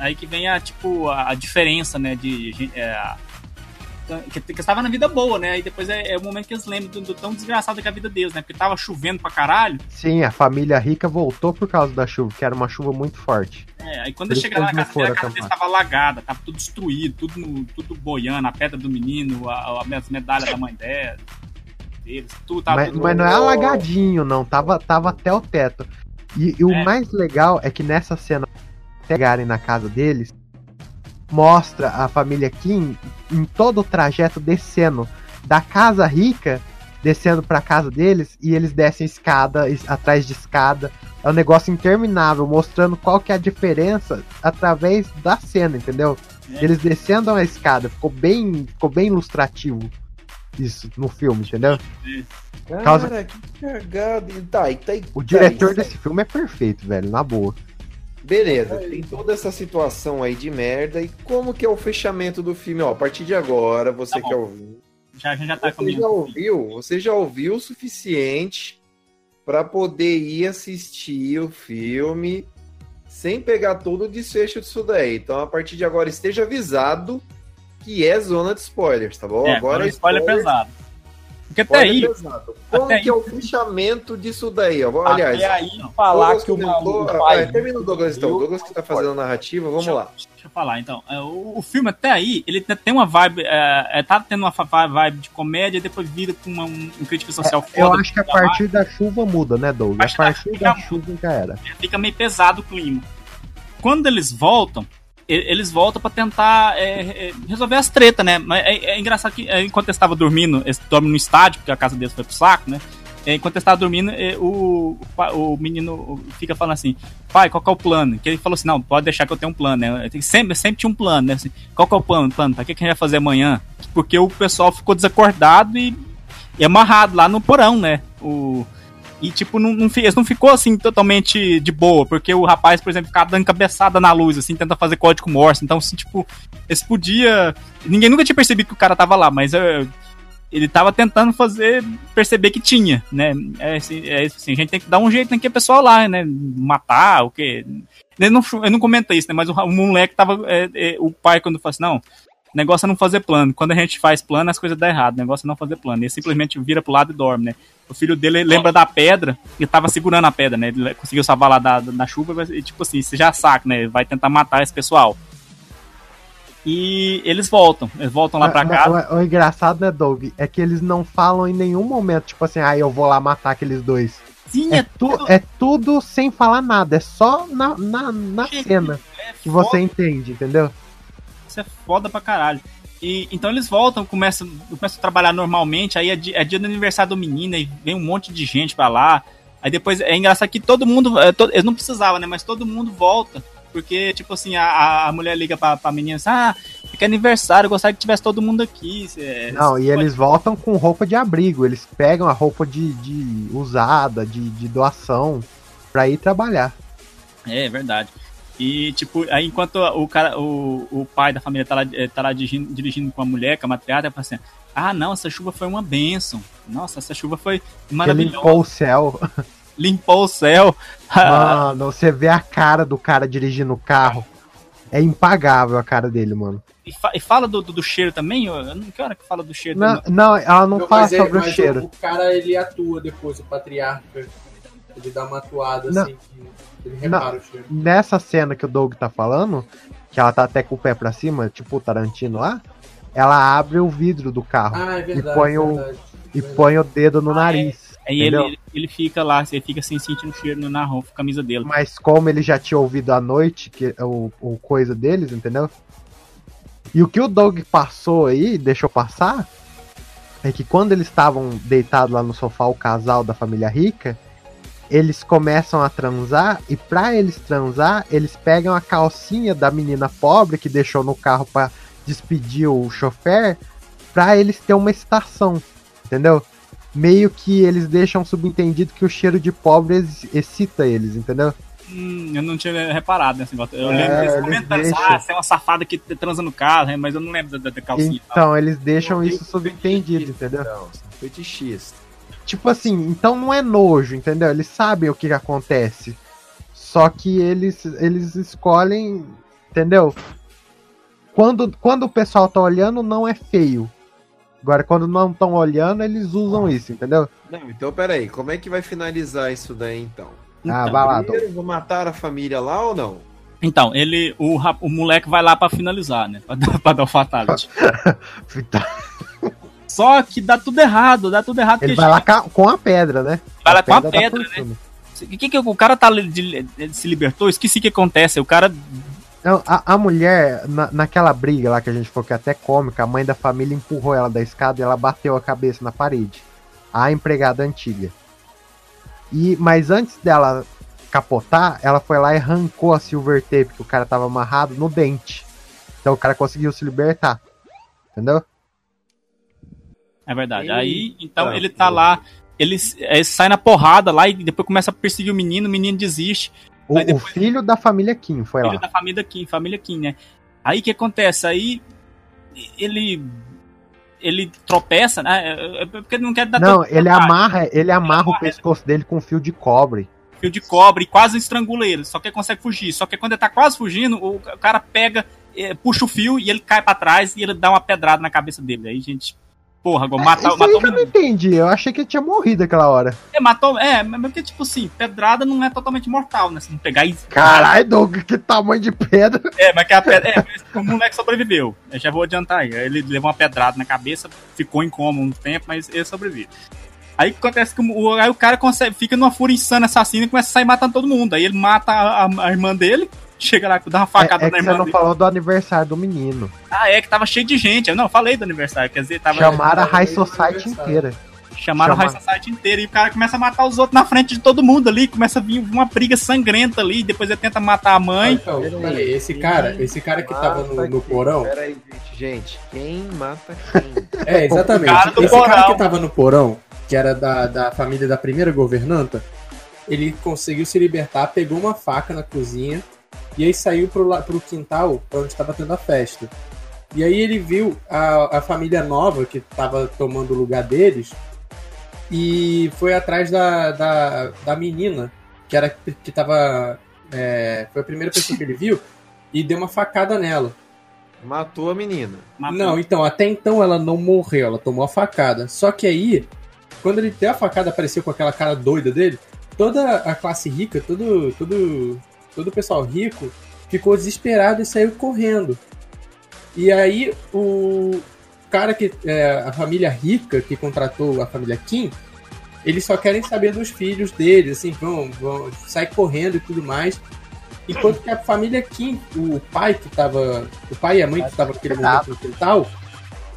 Speaker 7: aí que vem a, tipo, a, a diferença, né? De. é, que, que estava na vida boa, né? E depois é, é o momento que eles lembram do, do tão desgraçado que é a vida deles, né? Porque tava chovendo pra caralho.
Speaker 3: Sim, a família rica voltou por causa da chuva, que era uma chuva muito forte.
Speaker 7: É, aí quando chegaram
Speaker 3: que
Speaker 7: na casa dele, a casa dele
Speaker 3: acampar.
Speaker 7: tava alagada, tava tudo destruído, tudo, tudo boiando, a pedra do menino, a, a, as medalhas da mãe dela, deles, tudo tava
Speaker 3: Mas,
Speaker 7: tudo...
Speaker 3: mas não é alagadinho, não. Tava, tava até o teto. E, e o
Speaker 7: É.
Speaker 3: mais legal é que nessa cena, chegarem na casa deles, mostra a família Kim em todo o trajeto descendo da casa rica, descendo pra casa deles, e eles descem escada, es- atrás de escada. É um negócio interminável, mostrando qual que é a diferença através da cena, entendeu?
Speaker 7: É.
Speaker 3: Eles descendo a escada, ficou bem, ficou bem ilustrativo isso no filme, entendeu?
Speaker 2: Cara,
Speaker 3: Causa-
Speaker 2: que cagada. Tá, tá, e
Speaker 3: O
Speaker 2: tá,
Speaker 3: diretor desse filme é perfeito, velho, na boa.
Speaker 2: Beleza, tem toda essa situação aí de merda. E como que é o fechamento do filme? Ó, a partir de agora, você
Speaker 7: Tá
Speaker 2: quer ouvir.
Speaker 7: Já, já tá
Speaker 2: Você
Speaker 7: caminhando.
Speaker 2: já ouviu? Você já ouviu o suficiente para poder ir assistir o filme sem pegar todo o desfecho disso daí. Então, a partir de agora, esteja avisado que é zona de spoilers, tá bom?
Speaker 7: É, agora spoiler pesado. Porque até aí.
Speaker 2: pesado. Como
Speaker 7: até
Speaker 2: que é o fechamento disso daí? Ó? Aliás,
Speaker 6: Até aí, falar
Speaker 2: Douglas
Speaker 6: que o maluco
Speaker 2: Ah, é, termina o Douglas então. O Douglas que tá fazendo a narrativa, vamos
Speaker 7: Deixa eu-
Speaker 2: lá.
Speaker 7: Deixa eu falar, então. É, O, o filme até aí, ele tem uma vibe. É, é, tá tendo uma vibe de comédia e depois vira com uma, um, um crítica social
Speaker 3: Eu
Speaker 7: foda.
Speaker 3: acho que a partir da chuva muda, né, Doug? A partir da chuva já era.
Speaker 7: Fica meio pesado o clima. Quando eles voltam, eles voltam pra tentar é, é, resolver as tretas, né? Mas é, é engraçado que é, enquanto eles estavam dormindo, eles dormem no estádio, porque a casa deles foi pro saco, né? É, enquanto eles estavam dormindo, o, o menino fica falando assim: pai, qual que é o plano? Que ele falou assim: não, pode deixar que eu tenho um plano, né? Eu Sempre, sempre tinha um plano, né? Assim, qual que é o plano? plano? Pra que, que a gente vai fazer amanhã? Porque o pessoal ficou desacordado e, e amarrado lá no porão, né? O, e, tipo, não, não, não ficou assim totalmente de boa, porque o rapaz, por exemplo, ficava dando cabeçada na luz, assim, tenta fazer código Morse. Então, assim, tipo, eles podia. Ninguém nunca tinha percebido que o cara tava lá, mas eh, ele tava tentando fazer perceber que tinha, né? É, assim, é assim, a gente tem que dar um jeito naquele pessoal lá, né? Matar, o quê? Ele não, ele não comenta isso, né? Mas o, o moleque tava. é, é, o pai, quando fala assim, não. O negócio é não fazer plano. Quando a gente faz plano, as coisas dão errado. O negócio é não fazer plano. Ele simplesmente vira pro lado e dorme, né? O filho dele lembra da pedra e tava segurando a pedra, né? Ele conseguiu salvar lá da, da chuva e, tipo assim, você já saca, né? Vai tentar matar esse pessoal. E eles voltam. Eles voltam lá pra casa.
Speaker 3: mas O, o engraçado, né, Doug, é que eles não falam em nenhum momento, tipo assim, ah, eu vou lá matar aqueles dois.
Speaker 7: Sim,
Speaker 3: é, tu, é tudo sem falar nada, é só na, na, na cena que você entende, entendeu?
Speaker 7: Isso é foda pra caralho. E, então eles voltam, começam, começam a trabalhar normalmente, aí é dia, é dia do aniversário do menino, e vem um monte de gente pra lá. Aí depois é engraçado que todo mundo. é, eles não precisavam, né? Mas todo mundo volta. Porque, tipo assim, a, a mulher liga pra, pra menina assim, ah, é aniversário, eu gostaria que tivesse todo mundo aqui.
Speaker 3: Não, e eles voltam com roupa de abrigo, eles pegam a roupa de, de usada, de, de doação, pra ir trabalhar.
Speaker 7: É, é verdade. E, tipo, aí enquanto o cara, o, o pai da família tá lá, eh, tá lá dirigindo, dirigindo com a mulher, com a matriarca, ela fala assim, ah, não, essa chuva foi uma bênção. Nossa, essa chuva foi
Speaker 3: Que
Speaker 7: maravilhosa. [laughs]
Speaker 3: limpou o céu.
Speaker 7: Limpou o céu.
Speaker 3: Mano, você vê a cara do cara dirigindo o carro. É impagável a cara dele, mano.
Speaker 7: E, fa- e fala do, do, do cheiro também? Eu, eu não que hora que fala do cheiro
Speaker 3: Não,
Speaker 7: também?
Speaker 3: não ela não
Speaker 4: Não,
Speaker 3: fala
Speaker 4: mas é-
Speaker 3: sobre o
Speaker 4: mas
Speaker 3: cheiro.
Speaker 4: O, cara ele atua depois, o patriarca. Ele dá uma atuada
Speaker 3: Não.
Speaker 4: assim, que ele repara o cheiro.
Speaker 3: Nessa cena que o Doug tá falando, que ela tá até com o pé pra cima, tipo o Tarantino lá, ela abre o vidro do carro
Speaker 4: Ah, é
Speaker 3: e
Speaker 4: verdade,
Speaker 3: põe o
Speaker 4: verdade,
Speaker 3: e põe o dedo no nariz.
Speaker 7: Aí
Speaker 3: entendeu?
Speaker 7: ele, ele fica lá, você fica assim, sentindo o cheiro na roupa, camisa dele.
Speaker 3: Mas como ele já tinha ouvido à noite que o, o coisa deles, entendeu? E o que o Doug passou aí, deixou passar, é que quando eles estavam deitados lá no sofá, o casal da família rica, eles começam a transar e pra eles transar, eles pegam a calcinha da menina pobre que deixou no carro pra despedir o chofer, pra eles ter uma excitação, entendeu? Meio que eles deixam subentendido que o cheiro de pobre ex- excita eles, entendeu?
Speaker 7: Hum, eu não tinha reparado nesse negócio. Eu
Speaker 3: É,
Speaker 7: lembro comentando assim,
Speaker 3: deixam.
Speaker 7: ah, você é uma safada que transa no carro, mas eu não lembro da, da calcinha. tal.
Speaker 3: Então, eles deixam isso subentendido, entendeu?
Speaker 2: Fetichista.
Speaker 3: Tipo assim, então não é nojo, entendeu? Eles sabem o que, que acontece. Só que eles, eles escolhem, entendeu? Quando, quando o pessoal tá olhando, não é feio. Agora, quando não estão olhando, eles usam isso, entendeu?
Speaker 2: Não, então peraí, como é que vai finalizar isso daí então?
Speaker 3: Ah,
Speaker 7: Então,
Speaker 3: vai lá,
Speaker 2: Primeiro, vou matar a família lá ou não?
Speaker 7: Então, ele, o, o moleque vai lá pra finalizar, né? [laughs] Pra, dar- pra dar o fatality. [laughs] Só que dá tudo errado, dá tudo errado.
Speaker 3: Ele vai lá ca- com a pedra, né?
Speaker 7: Vai lá com a pedra, né? O que, que o cara tá de- se libertou? Esqueci o que acontece. O cara.
Speaker 3: Não, a, a mulher, na, naquela briga lá que a gente falou que é até cômica, a mãe da família empurrou ela da escada e ela bateu a cabeça na parede. A empregada antiga. E, mas antes dela capotar, ela foi lá e arrancou a silver tape que o cara tava amarrado no dente. Então o cara conseguiu se libertar. Entendeu?
Speaker 7: É verdade.
Speaker 3: Ele-
Speaker 7: Aí, então,
Speaker 3: Ah,
Speaker 7: ele tá lá. Ele, ele sai na porrada lá e depois começa a perseguir o menino, o menino desiste.
Speaker 3: O,
Speaker 7: Aí
Speaker 3: o filho da família Kim foi
Speaker 7: filho
Speaker 3: lá.
Speaker 7: da família Kim, família Kim, né? Aí o que acontece? Aí ele ele tropeça, né? É, é porque não quer dar
Speaker 3: Não, ele amarra, ele amarra o pescoço dele com fio de cobre.
Speaker 7: fio de cobre e quase estrangula ele, só que ele consegue fugir. Só que quando ele tá quase fugindo, o cara pega, eh, puxa o fio e ele cai pra trás e ele dá uma pedrada na cabeça dele. Aí, gente, porra, agora matou,
Speaker 3: Isso aí
Speaker 7: matou
Speaker 3: eu não entendi. Eu achei que ele tinha morrido aquela hora.
Speaker 7: É, matou, é, mas porque, tipo assim, pedrada não é totalmente mortal, né? Se não pegar e.
Speaker 3: Caralho, Doug, que tamanho de pedra.
Speaker 7: É, mas que a pedra. É, o moleque sobreviveu. Eu já vou adiantar aí. Ele levou uma pedrada na cabeça, ficou em coma um tempo, mas ele sobrevive. Aí acontece que o, aí o cara consegue, fica numa fúria insana assassina e começa a sair matando todo mundo. Aí ele mata a, a- a irmã dele, chega lá, dá uma facada
Speaker 3: É, é
Speaker 7: na
Speaker 3: que você
Speaker 7: irmã
Speaker 3: não
Speaker 7: dele.
Speaker 3: falou do aniversário do menino.
Speaker 7: Ah, é que tava cheio de gente. Eu não falei do aniversário, quer dizer, tava.
Speaker 3: Chamaram a High Society inteira.
Speaker 7: Chamaram a High
Speaker 3: Chama-
Speaker 7: Society inteira e o cara começa a matar os outros na frente de todo mundo ali, começa a vir uma briga sangrenta ali, depois ele tenta matar a mãe.
Speaker 4: Então, peraí, esse cara, esse cara que tava no, no porão.
Speaker 2: Peraí, gente, gente. Quem mata [laughs] quem?
Speaker 4: É, exatamente.
Speaker 7: O cara do
Speaker 4: Esse cara
Speaker 7: porão.
Speaker 4: que tava no porão, que era da, da família da primeira governanta, ele conseguiu se libertar, pegou uma faca na cozinha e aí saiu pro, pro quintal pra onde estava tendo a festa. E aí ele viu a, a família nova que tava tomando o lugar deles e foi atrás da, da, da menina, que era que tava. é, foi a primeira pessoa que ele viu, e deu uma facada nela.
Speaker 2: Matou a menina.
Speaker 4: Não, então, até então ela não morreu, ela tomou a facada. Só que aí, quando ele deu a facada, apareceu com aquela cara doida dele, toda a classe rica, todo, todo, todo o pessoal rico ficou desesperado e saiu correndo. E aí o cara que. é, a família rica que contratou a família Kim, eles só querem saber dos filhos deles, assim, vão, vão sair correndo e tudo mais. Enquanto que a família Kim, o pai que tava. O pai e a mãe que estavam naquele momento no quintal,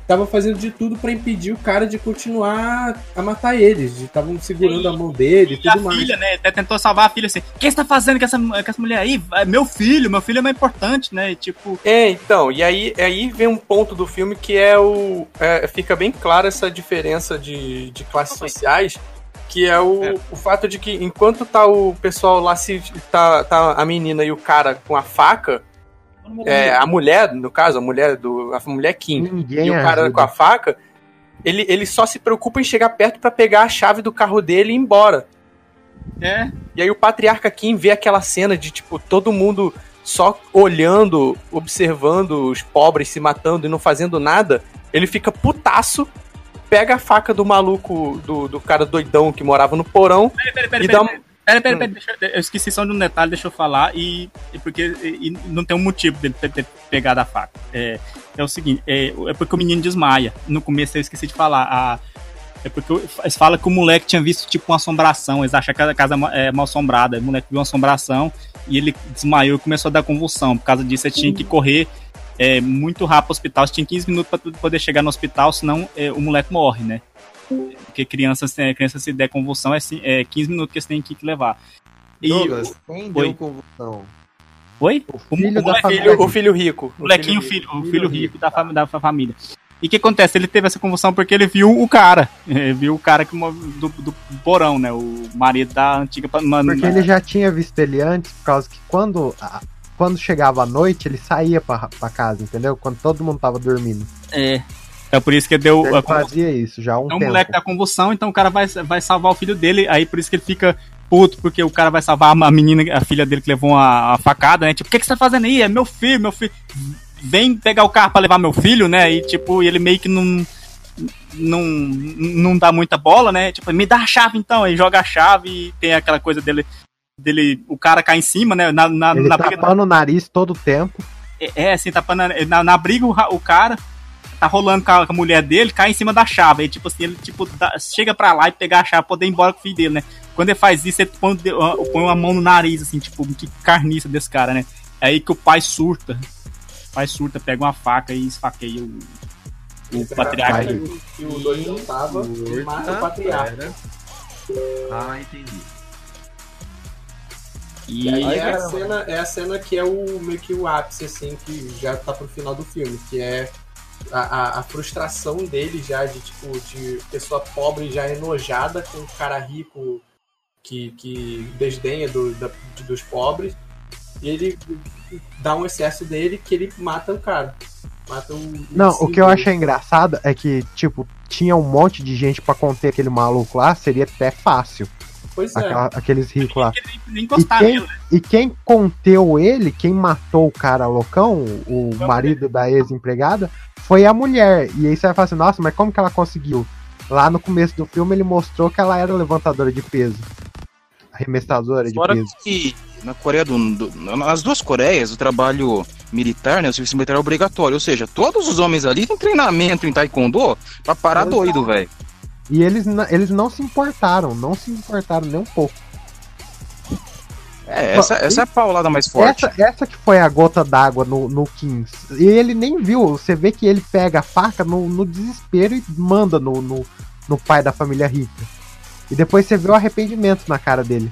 Speaker 4: tava fazendo de tudo pra impedir o cara de continuar a matar eles. Estavam segurando a mão dele e
Speaker 7: a
Speaker 4: tudo mais.
Speaker 7: filha, né? Até tentou salvar a filha assim. O que você tá fazendo com essa, com essa mulher aí? É meu filho, meu filho é mais importante, né? E, tipo.
Speaker 13: É, então, e aí, aí vem um ponto do filme que é o. é, fica bem clara essa diferença de, de classes sociais, que é o, o fato de que enquanto tá o pessoal lá se. tá, tá a menina e o cara com a faca. É, a mulher, no caso, a mulher do. A mulher Kim
Speaker 3: Ninguém
Speaker 13: e o cara
Speaker 3: ajuda.
Speaker 13: com a faca, ele, ele só se preocupa em chegar perto pra pegar a chave do carro dele e ir embora.
Speaker 7: É.
Speaker 13: E aí o patriarca Kim vê aquela cena de, tipo, todo mundo só olhando, observando os pobres se matando e não fazendo nada. Ele fica putaço, pega a faca do maluco, do, do cara doidão que morava no porão
Speaker 7: Peraí, peraí,
Speaker 13: e
Speaker 7: peraí.
Speaker 13: dá
Speaker 7: Peraí,
Speaker 13: um...
Speaker 7: peraí, peraí, deixa eu- esqueci só de um detalhe, deixa eu falar, e, e porque e- não tem um motivo dele ter, ter pegado a faca. É, é o seguinte, é, é porque o menino desmaia. No começo eu esqueci de falar. A, é porque eles falam que o moleque tinha visto tipo uma assombração, eles acham que a casa é mal assombrada. O moleque viu uma assombração e ele desmaiou e começou a dar convulsão. Por causa disso, ele tinha que correr é, muito rápido pro hospital. Você tinha 15 minutos para poder chegar no hospital, senão é, o moleque morre, né? Porque criança, se- criança se der convulsão é, é 15 minutos que você tem que levar. E
Speaker 2: Douglas, quem deu
Speaker 7: Oi.
Speaker 2: convulsão?
Speaker 7: Oi? O,
Speaker 3: filho da
Speaker 7: moleque-
Speaker 3: família.
Speaker 13: O filho rico.
Speaker 7: o molequinho,
Speaker 13: filho
Speaker 7: filho, o filho rico da, fami- da família. E o que acontece? Ele teve essa convulsão porque ele viu o cara. [laughs] Ele viu o cara que, do, do porão, né? O marido da antiga. pa- ma-
Speaker 3: Porque ele já tinha visto ele antes, por causa que quando, a- quando chegava a noite, ele saía pra, pra casa, entendeu? Quando todo mundo tava dormindo.
Speaker 7: É. É por isso que deu
Speaker 3: Ele fazia isso já há um
Speaker 7: o
Speaker 3: tempo.
Speaker 7: moleque da convulsão, então o cara vai, vai salvar o filho dele, aí por isso que ele fica puto, porque o cara vai salvar a menina, a filha dele que levou uma, uma facada, né? Tipo, o que, que você tá fazendo aí? É meu filho, meu filho. Vem pegar o carro pra levar meu filho, né? E tipo, ele meio que não. Não, não dá muita bola, né? Tipo, me dá a chave então, aí joga a chave e tem aquela coisa dele. dele o cara cai em cima, né? Na, na,
Speaker 3: Ele
Speaker 7: na briga-
Speaker 3: tapando o nariz todo o tempo.
Speaker 7: é, é, assim, tapando. Na, na briga, o, o cara tá rolando com a, com a mulher dele, cai em cima da chave. Aí, tipo assim, ele tipo, dá- chega pra lá e pegar a chave, poder ir embora com o filho dele, né? Quando ele faz isso, ele põe, põe uma mão no nariz, assim, tipo, que carniça desse cara, né? É aí que o pai surta. O pai surta, pega uma faca e esfaqueia o, o patriarca.
Speaker 4: Que o doidão tava e mata o patriarca.
Speaker 2: Ah, entendi.
Speaker 4: E aí é a, cena, é a cena que é o meio que o ápice, assim, que já tá pro final do filme, que é a, a, frustração dele já de tipo, de pessoa pobre já enojada com um cara rico que, que desdenha do, da- dos pobres. E ele dá um excesso dele que ele mata o cara. Mata o.
Speaker 3: Não, o que eu achei engraçado é que, tipo, tinha um monte de gente pra conter aquele maluco lá, seria até fácil.
Speaker 4: Pois é.
Speaker 3: Aquela- aqueles ricos lá.
Speaker 7: Nem
Speaker 3: E
Speaker 7: encostar
Speaker 3: quem, e quem conteu ele, quem matou o cara loucão, o marido da ex-empregada, foi a mulher. E aí você vai falar assim, nossa, mas como que ela conseguiu? Lá no começo do filme ele mostrou que ela era levantadora de peso. Arremessadora de
Speaker 8: Fora
Speaker 3: peso.
Speaker 8: que na Coreia do, do- Nas duas Coreias, o trabalho militar, né? O serviço militar é obrigatório. Ou seja, todos os homens ali têm treinamento em Taekwondo pra parar
Speaker 3: Exato.
Speaker 8: doido, velho.
Speaker 3: E eles, eles não se importaram, não se importaram nem um pouco.
Speaker 8: É, essa, essa é a paulada mais forte.
Speaker 3: Essa, essa que foi a gota d'água no, no Kings. E ele nem viu. Você vê que ele pega a faca no, no desespero e manda no, no, no pai da família rica. E depois você vê o arrependimento na cara dele.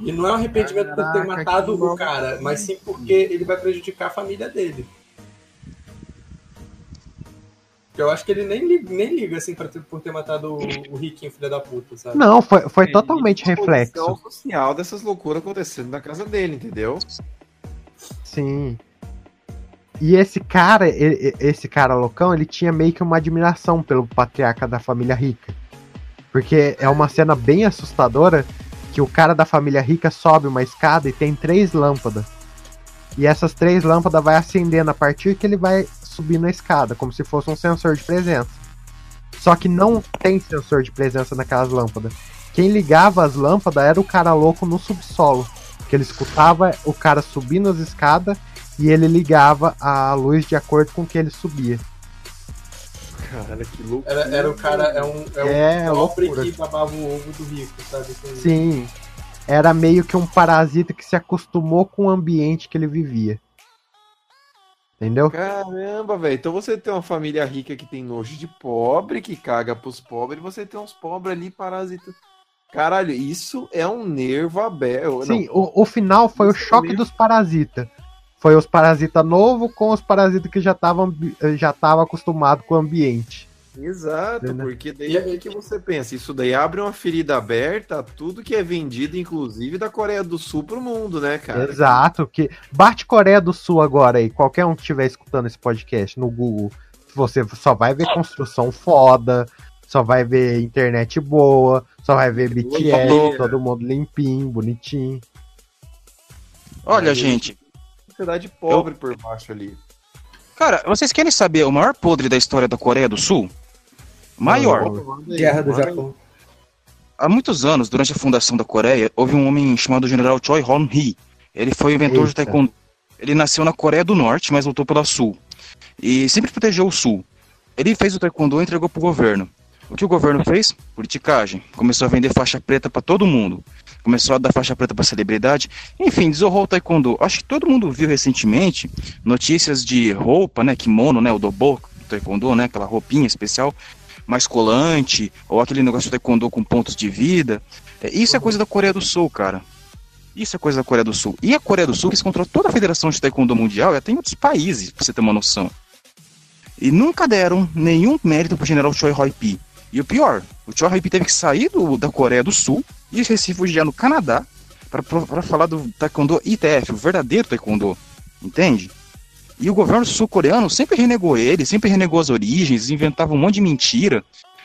Speaker 4: E não é um arrependimento por ter matado o cara, mas sim porque ele vai prejudicar a família dele. Eu acho que ele nem liga, nem liga assim, pra ter- por ter matado o, o riquinho, filho da puta, sabe?
Speaker 3: Não, foi, foi
Speaker 2: É,
Speaker 3: totalmente reflexo.
Speaker 2: condição social dessas loucuras acontecendo na casa dele, entendeu?
Speaker 3: Sim. E esse cara, e- e- esse cara loucão, ele tinha meio que uma admiração pelo patriarca da família rica. Porque é uma cena bem assustadora que o cara da família rica sobe uma escada e tem três lâmpadas. E essas três lâmpadas vai acendendo a partir que ele vai subindo a escada, como se fosse um sensor de presença. Só que não tem sensor de presença naquelas lâmpadas. Quem ligava as lâmpadas era o cara louco no subsolo. Que ele escutava o cara subindo as escadas e ele ligava a luz de acordo com que ele subia.
Speaker 2: Cara, que louco.
Speaker 4: Era, era o cara, é um, é um
Speaker 3: É,
Speaker 4: pobre
Speaker 3: loucura.
Speaker 4: que babava o ovo do rico, sabe? Assim,
Speaker 3: Sim. Era meio que um parasita que se acostumou com o ambiente que ele vivia. Entendeu?
Speaker 2: Caramba, velho. Então você tem uma família rica que tem nojo de pobre, que caga pros pobres, e você tem uns pobres ali parasitas. Caralho, isso é um nervo aberto.
Speaker 3: Sim, o, o final foi o choque dos parasitas. Foi os parasitas novos com os parasitas que já estavam já tava acostumado com o ambiente.
Speaker 2: Exato,
Speaker 3: Entendeu?
Speaker 2: porque daí o que você pensa? Isso daí abre uma ferida aberta a tudo que é vendido, inclusive da Coreia do Sul pro mundo, né, cara?
Speaker 3: Exato, que bate Coreia do Sul agora aí, qualquer um que estiver escutando esse podcast no Google, você só vai ver construção foda, só vai ver internet boa, só vai ver BTS,
Speaker 2: Boa.
Speaker 3: todo mundo limpinho, bonitinho.
Speaker 8: Olha, gente.
Speaker 2: Sociedade pobre por baixo ali.
Speaker 8: Cara, vocês querem saber o maior podre da história da Coreia do Sul? Maior.
Speaker 4: Guerra do Japão.
Speaker 8: Há muitos anos, durante a fundação da Coreia, houve um homem chamado General Choi Hon-hee. Ele foi o inventor de
Speaker 3: Eita.
Speaker 8: Taekwondo. Ele nasceu na Coreia do Norte, mas lutou pela Sul. E sempre protegeu o Sul. Ele fez o Taekwondo e entregou pro governo. O que o governo fez? Politicagem. Começou a vender faixa preta pra todo mundo. Começou a dar faixa preta pra celebridade. Enfim, desorrou o Taekwondo. Acho que todo mundo viu recentemente notícias de roupa, né? Kimono, né? O dobo do Taekwondo, né? Aquela roupinha especial mais colante, ou aquele negócio de taekwondo com pontos de vida. É, Isso é coisa da Coreia do Sul, cara. Isso é coisa da Coreia do Sul. E a Coreia do Sul, que controla toda a Federação de Taekwondo Mundial, e até em outros países, pra você ter uma noção. E nunca deram nenhum mérito pro general Choi Hoi-pi. E o pior, o Choi Hoi-pi teve que sair do- da Coreia do Sul e se refugiar no Canadá pra falar do Taekwondo ITF, o verdadeiro Taekwondo. Entende? E o governo sul-coreano sempre renegou ele, sempre renegou as origens, inventava um monte de mentira.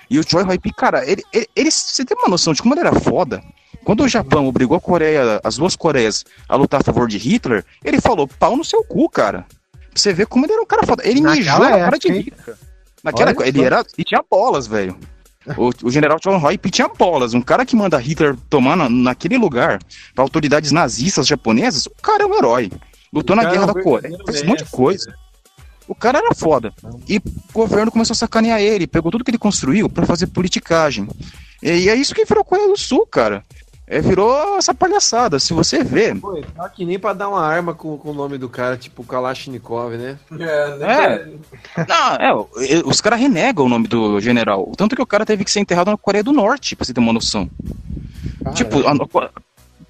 Speaker 8: E o Choi Hoi-pi, cara, ele, ele, ele- você tem uma noção de como ele era foda? Quando o Japão obrigou a Coreia, as duas Coreias a lutar a favor de Hitler, ele falou pau no seu cu, cara. Pra você ver como ele era um cara foda. Ele
Speaker 3: Naquela
Speaker 8: mijou na cara de? Hitler. Naquela
Speaker 3: Olha
Speaker 8: ele era. E tinha bolas, velho. O, o general Choi Hoi-pi tinha bolas. Um cara que manda Hitler tomar na- naquele lugar pra autoridades nazistas japonesas, o cara é um herói. Lutou na guerra
Speaker 2: é um
Speaker 8: da Coreia, fez um monte de coisa. O cara era foda. E o governo começou a sacanear ele, pegou tudo que ele construiu pra fazer politicagem. E, e é isso que virou Coreia do Sul, cara. É, virou essa palhaçada. Se você vê.
Speaker 2: Pô, tá que nem pra dar uma arma com, com o nome do cara, tipo Kalashnikov, né?
Speaker 4: É,
Speaker 8: É. Não, é, os caras renegam o nome do general. Tanto que o cara teve que ser enterrado na Coreia do Norte, pra você ter uma noção. Tipo, a- a-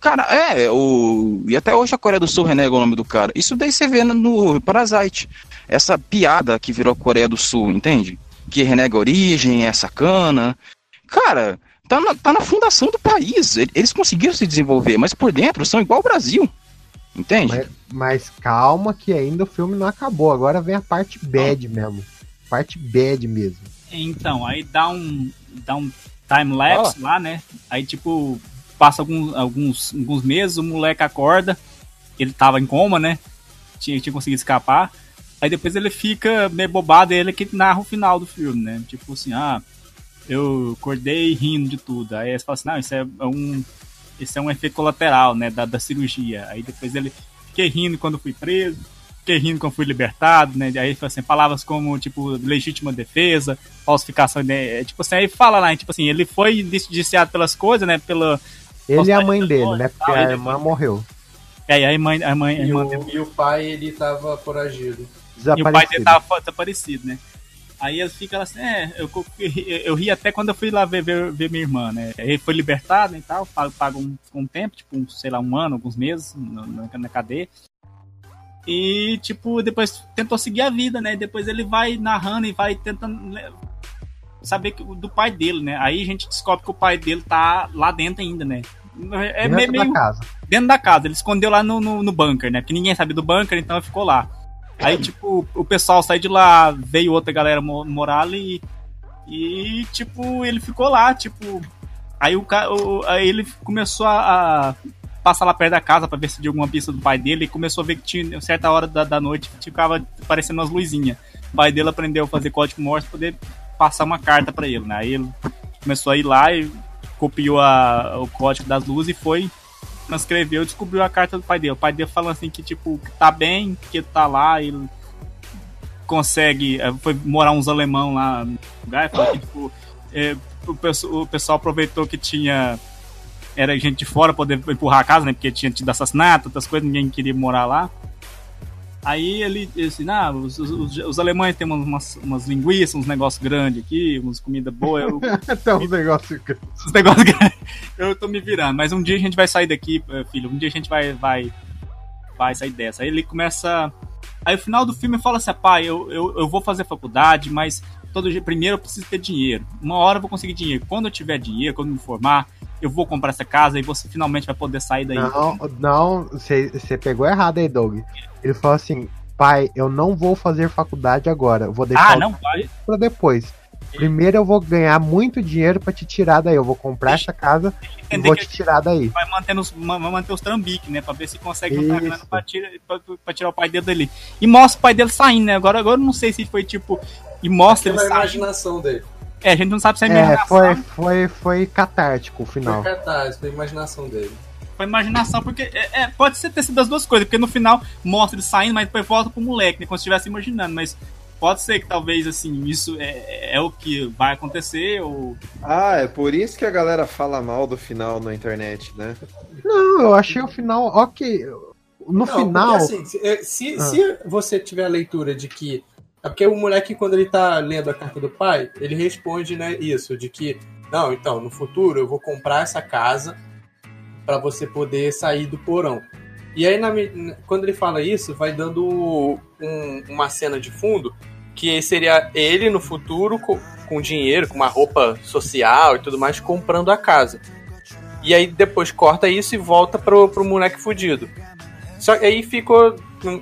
Speaker 8: cara, é, o. E até hoje a Coreia do Sul renega o nome do cara. Isso daí você vê no- no Parasite. Essa piada que virou a Coreia do Sul, entende? Que renega a origem, é sacana. Cara, tá na, tá na fundação do país. Eles conseguiram se desenvolver, mas por dentro são igual ao Brasil. Entende?
Speaker 3: Mas, mas calma que ainda o filme não acabou. Agora vem a parte bad mesmo. Parte bad mesmo.
Speaker 7: Então, aí dá um, dá um time-lapse lá, né? Aí, tipo, passa alguns, alguns, alguns meses, o moleque acorda, ele tava em coma, né? Tinha, tinha conseguido escapar. Aí depois ele fica meio bobado, e ele que narra o final do filme, né? Tipo assim, ah, eu acordei rindo de tudo. Aí você fala assim, não, isso é um. Isso é um efeito colateral, né? Da, da cirurgia. Aí depois ele fiquei rindo quando fui preso, fiquei rindo quando fui libertado, né? Aí assim, palavras como, tipo, legítima defesa, falsificação, né? Tipo assim, aí fala lá, tipo assim, ele foi indiciado pelas coisas, né? Pela.
Speaker 3: Ele e a mãe dele, né? Porque a irmã morreu.
Speaker 7: É, e aí a mãe, a mãe, a
Speaker 4: E
Speaker 7: irmã
Speaker 4: o, e o pai, ele tava foragido.
Speaker 7: E o pai dele tava desaparecido, né? Aí ele fica assim, é, eu, [laughs] eu ri até quando eu fui lá ver, ver, ver minha irmã, né? Ele foi libertado e tal, paga, um, um tempo, tipo, um, sei lá, um ano, alguns meses na, na cadeia. E, tipo, depois tentou seguir a vida, né? Depois ele vai narrando e vai tentando né, saber que, do pai dele, né? Aí a gente descobre que o pai dele tá lá dentro ainda, né? É
Speaker 3: Dentro
Speaker 7: meio,
Speaker 3: da casa.
Speaker 7: Dentro da casa. Ele escondeu lá no, no, no bunker, né? Porque ninguém sabe do bunker, então ele ficou lá. Aí, tipo, o pessoal saiu de lá, veio outra galera mo- morar ali. E, tipo, ele ficou lá, tipo. Aí o. Aí ele começou a, a passar lá perto da casa pra ver se tinha alguma pista do pai dele. E começou a ver que tinha certa hora da, da noite ficava aparecendo umas luzinhas. O pai dele aprendeu a fazer código Morse pra poder passar uma carta pra ele, né? Aí ele começou a ir lá e copiou a- o código das luzes e foi transcreveu descobriu a carta do pai dele. O pai dele falando assim que, tipo, tá bem, que tá lá, ele consegue. eh, Foi morar uns alemão lá no lugar, falou que, tipo, o, pesso- o pessoal aproveitou que tinha. Era gente de fora poder empurrar a casa, né? Porque tinha tido assassinato, outras coisas, ninguém queria morar lá. Aí ele disse, ah, os, os, os alemães têm umas, umas linguiças, uns negócios grandes aqui, umas comidas boas. Eu, [laughs]
Speaker 3: Tem uns negócios. [laughs]
Speaker 7: os negócios grandes. Eu tô me virando. Mas um dia a gente vai sair daqui, eh, filho. Um dia a gente vai, vai, vai sair dessa. Aí ele começa. Aí o final do filme fala assim: pai, eu, eu, eu vou fazer faculdade, mas todo dia, primeiro eu preciso ter dinheiro. Uma hora eu vou conseguir dinheiro. Quando eu tiver dinheiro, quando eu me formar, eu vou comprar essa casa e você finalmente vai poder sair daí.
Speaker 3: Não, não, você pegou errado aí, Doug. Ele falou assim: pai, eu não vou fazer faculdade agora. Eu vou deixar
Speaker 7: Ah, não
Speaker 3: pra depois. Primeiro eu vou ganhar muito dinheiro pra te tirar daí. Eu vou comprar essa casa e vou te tirar daí.
Speaker 7: Vai manter os, vai manter os trambiques, né? Pra ver se consegue juntar grana pra, tira, pra, pra tirar o pai dele dali. E mostra o pai dele saindo, né? Agora, agora eu não sei se foi tipo. E mostra ele saindo.
Speaker 4: imaginação dele.
Speaker 7: É, a gente não sabe se é
Speaker 3: É,
Speaker 7: imaginação.
Speaker 3: foi, foi, foi catártico o final.
Speaker 4: Foi cartaz, foi a imaginação dele.
Speaker 7: Foi imaginação, porque é, é, pode ser ter sido as duas coisas, porque no final mostra ele saindo, mas depois volta pro moleque, né? Como se estivesse imaginando, mas pode ser que talvez assim, isso é, é o que vai acontecer, ou.
Speaker 2: Ah, é por isso que a galera fala mal do final na internet, né?
Speaker 3: Não, eu achei o final ok. No
Speaker 4: Não,
Speaker 3: final.
Speaker 4: porque, assim, se, se,
Speaker 3: Ah.
Speaker 4: se você tiver a leitura de que. É porque o moleque, quando ele tá lendo a carta do pai, ele responde, né, isso, de que, não, então, no futuro eu vou comprar essa casa pra você poder sair do porão. E aí, na quando ele fala isso, vai dando um- uma cena de fundo que seria ele no futuro com, com dinheiro, com uma roupa social e tudo mais, comprando a casa. E aí depois corta isso e volta pro, pro moleque fudido. Só que aí ficou,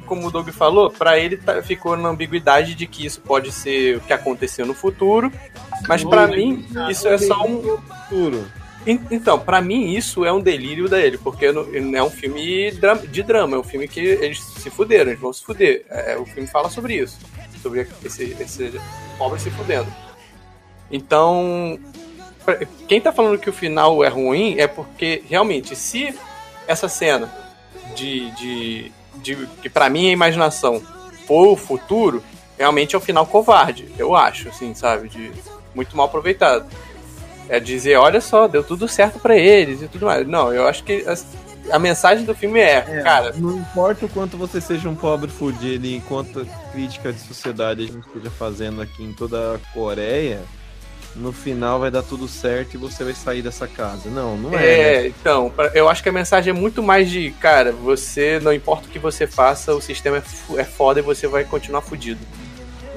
Speaker 4: como o Doug falou, pra ele tá- ficou na ambiguidade de que isso pode ser o que aconteceu no futuro, mas pra mim isso é só um
Speaker 2: futuro.
Speaker 4: Então, pra mim isso é um delírio dele, porque não é um filme de drama, é um filme que eles se fuderam, eles vão se fuder. É, o filme fala sobre isso, sobre esse, esse pobre se fudendo. Então, quem tá falando que o final é ruim é porque realmente, se essa cena de, de, de que pra mim é imaginação for o futuro, realmente é um final covarde, eu acho, assim, sabe? De muito mal aproveitado. É dizer, olha só, deu tudo certo pra eles e tudo mais. Não, eu acho que a, a mensagem do filme é, cara,
Speaker 2: Não importa o quanto você seja um pobre fudido e quanta crítica de sociedade a gente esteja fazendo aqui em toda a Coreia, no final vai dar tudo certo e você vai sair dessa casa. Não, não é.
Speaker 4: É,
Speaker 2: né?
Speaker 4: então, eu acho que a mensagem é muito mais de, cara, você, não importa o que você faça, o sistema é, é foda e você vai continuar fudido.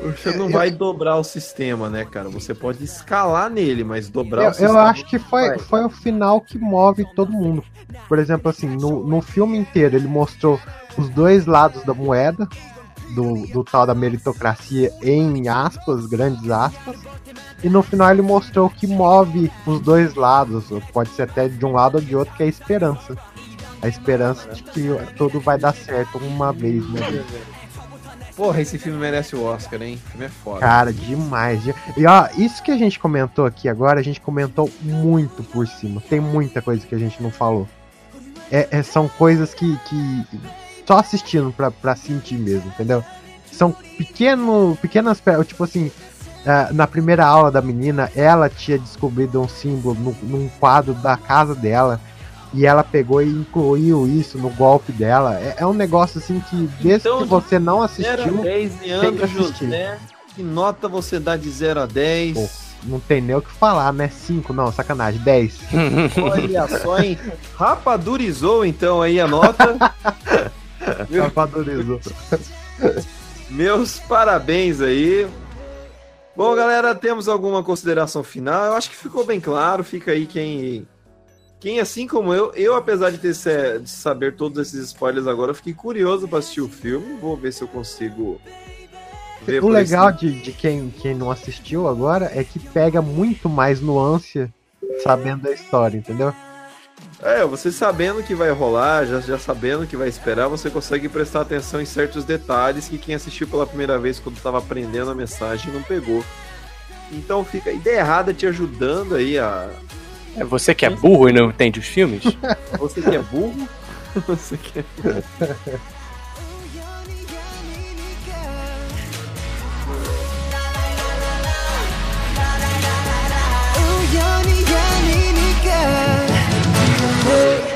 Speaker 2: Você não vai dobrar o sistema, né, cara? Você pode escalar nele, mas dobrar
Speaker 3: Eu,
Speaker 2: o sistema.
Speaker 3: eu acho que foi,
Speaker 2: vai.
Speaker 3: foi o final que move todo mundo. Por exemplo, assim, no, no filme inteiro ele mostrou os dois lados da moeda, do, do tal da meritocracia em aspas, grandes aspas. E no final ele mostrou o que move os dois lados, pode ser até de um lado ou de outro, que é a esperança. A esperança de que tudo vai dar certo uma vez, né?
Speaker 2: Porra, esse filme merece o Oscar, hein? O filme é foda.
Speaker 3: Cara, demais. de- E ó, isso que a gente comentou aqui agora, a gente comentou muito por cima. Tem muita coisa que a gente não falou. É, é- são coisas que, que só assistindo pra, pra sentir mesmo, entendeu? São pequeno, pequenas, pe- tipo assim, ah, na primeira aula da menina, ela tinha descobrido um símbolo no- num quadro da casa dela. E ela pegou e incluiu isso no golpe dela. É, é um negócio assim que, desde
Speaker 2: Então,
Speaker 3: que você não assistiu,
Speaker 2: a 10
Speaker 3: tem que
Speaker 2: Leandro
Speaker 3: assistir.
Speaker 2: José. Que nota você dá de 0 a 10?
Speaker 3: Pô, não tem nem o que falar, né? 5, não, sacanagem, 10. [laughs]
Speaker 2: Olha só, hein? Rapadurizou então aí a nota. [laughs] [laughs]
Speaker 3: Rapadurizou.
Speaker 2: Meus parabéns aí. Bom, galera, temos alguma consideração final? Eu acho que ficou bem claro. Fica aí quem. Quem, assim como eu, eu, apesar de ter de saber todos esses spoilers agora, fiquei curioso pra assistir o filme. Vou ver se eu consigo ver
Speaker 3: O legal
Speaker 2: esse-
Speaker 3: de, de quem, quem não assistiu agora é que pega muito mais nuance sabendo da história, entendeu?
Speaker 2: É, você sabendo que vai rolar, já, já sabendo que vai esperar, você consegue prestar atenção em certos detalhes que quem assistiu pela primeira vez quando estava aprendendo a mensagem não pegou. Então fica a ideia errada te ajudando aí a.
Speaker 13: É você que é burro e não entende os filmes? [laughs]
Speaker 2: você que é burro? [laughs] Você que é burro. Yeah. take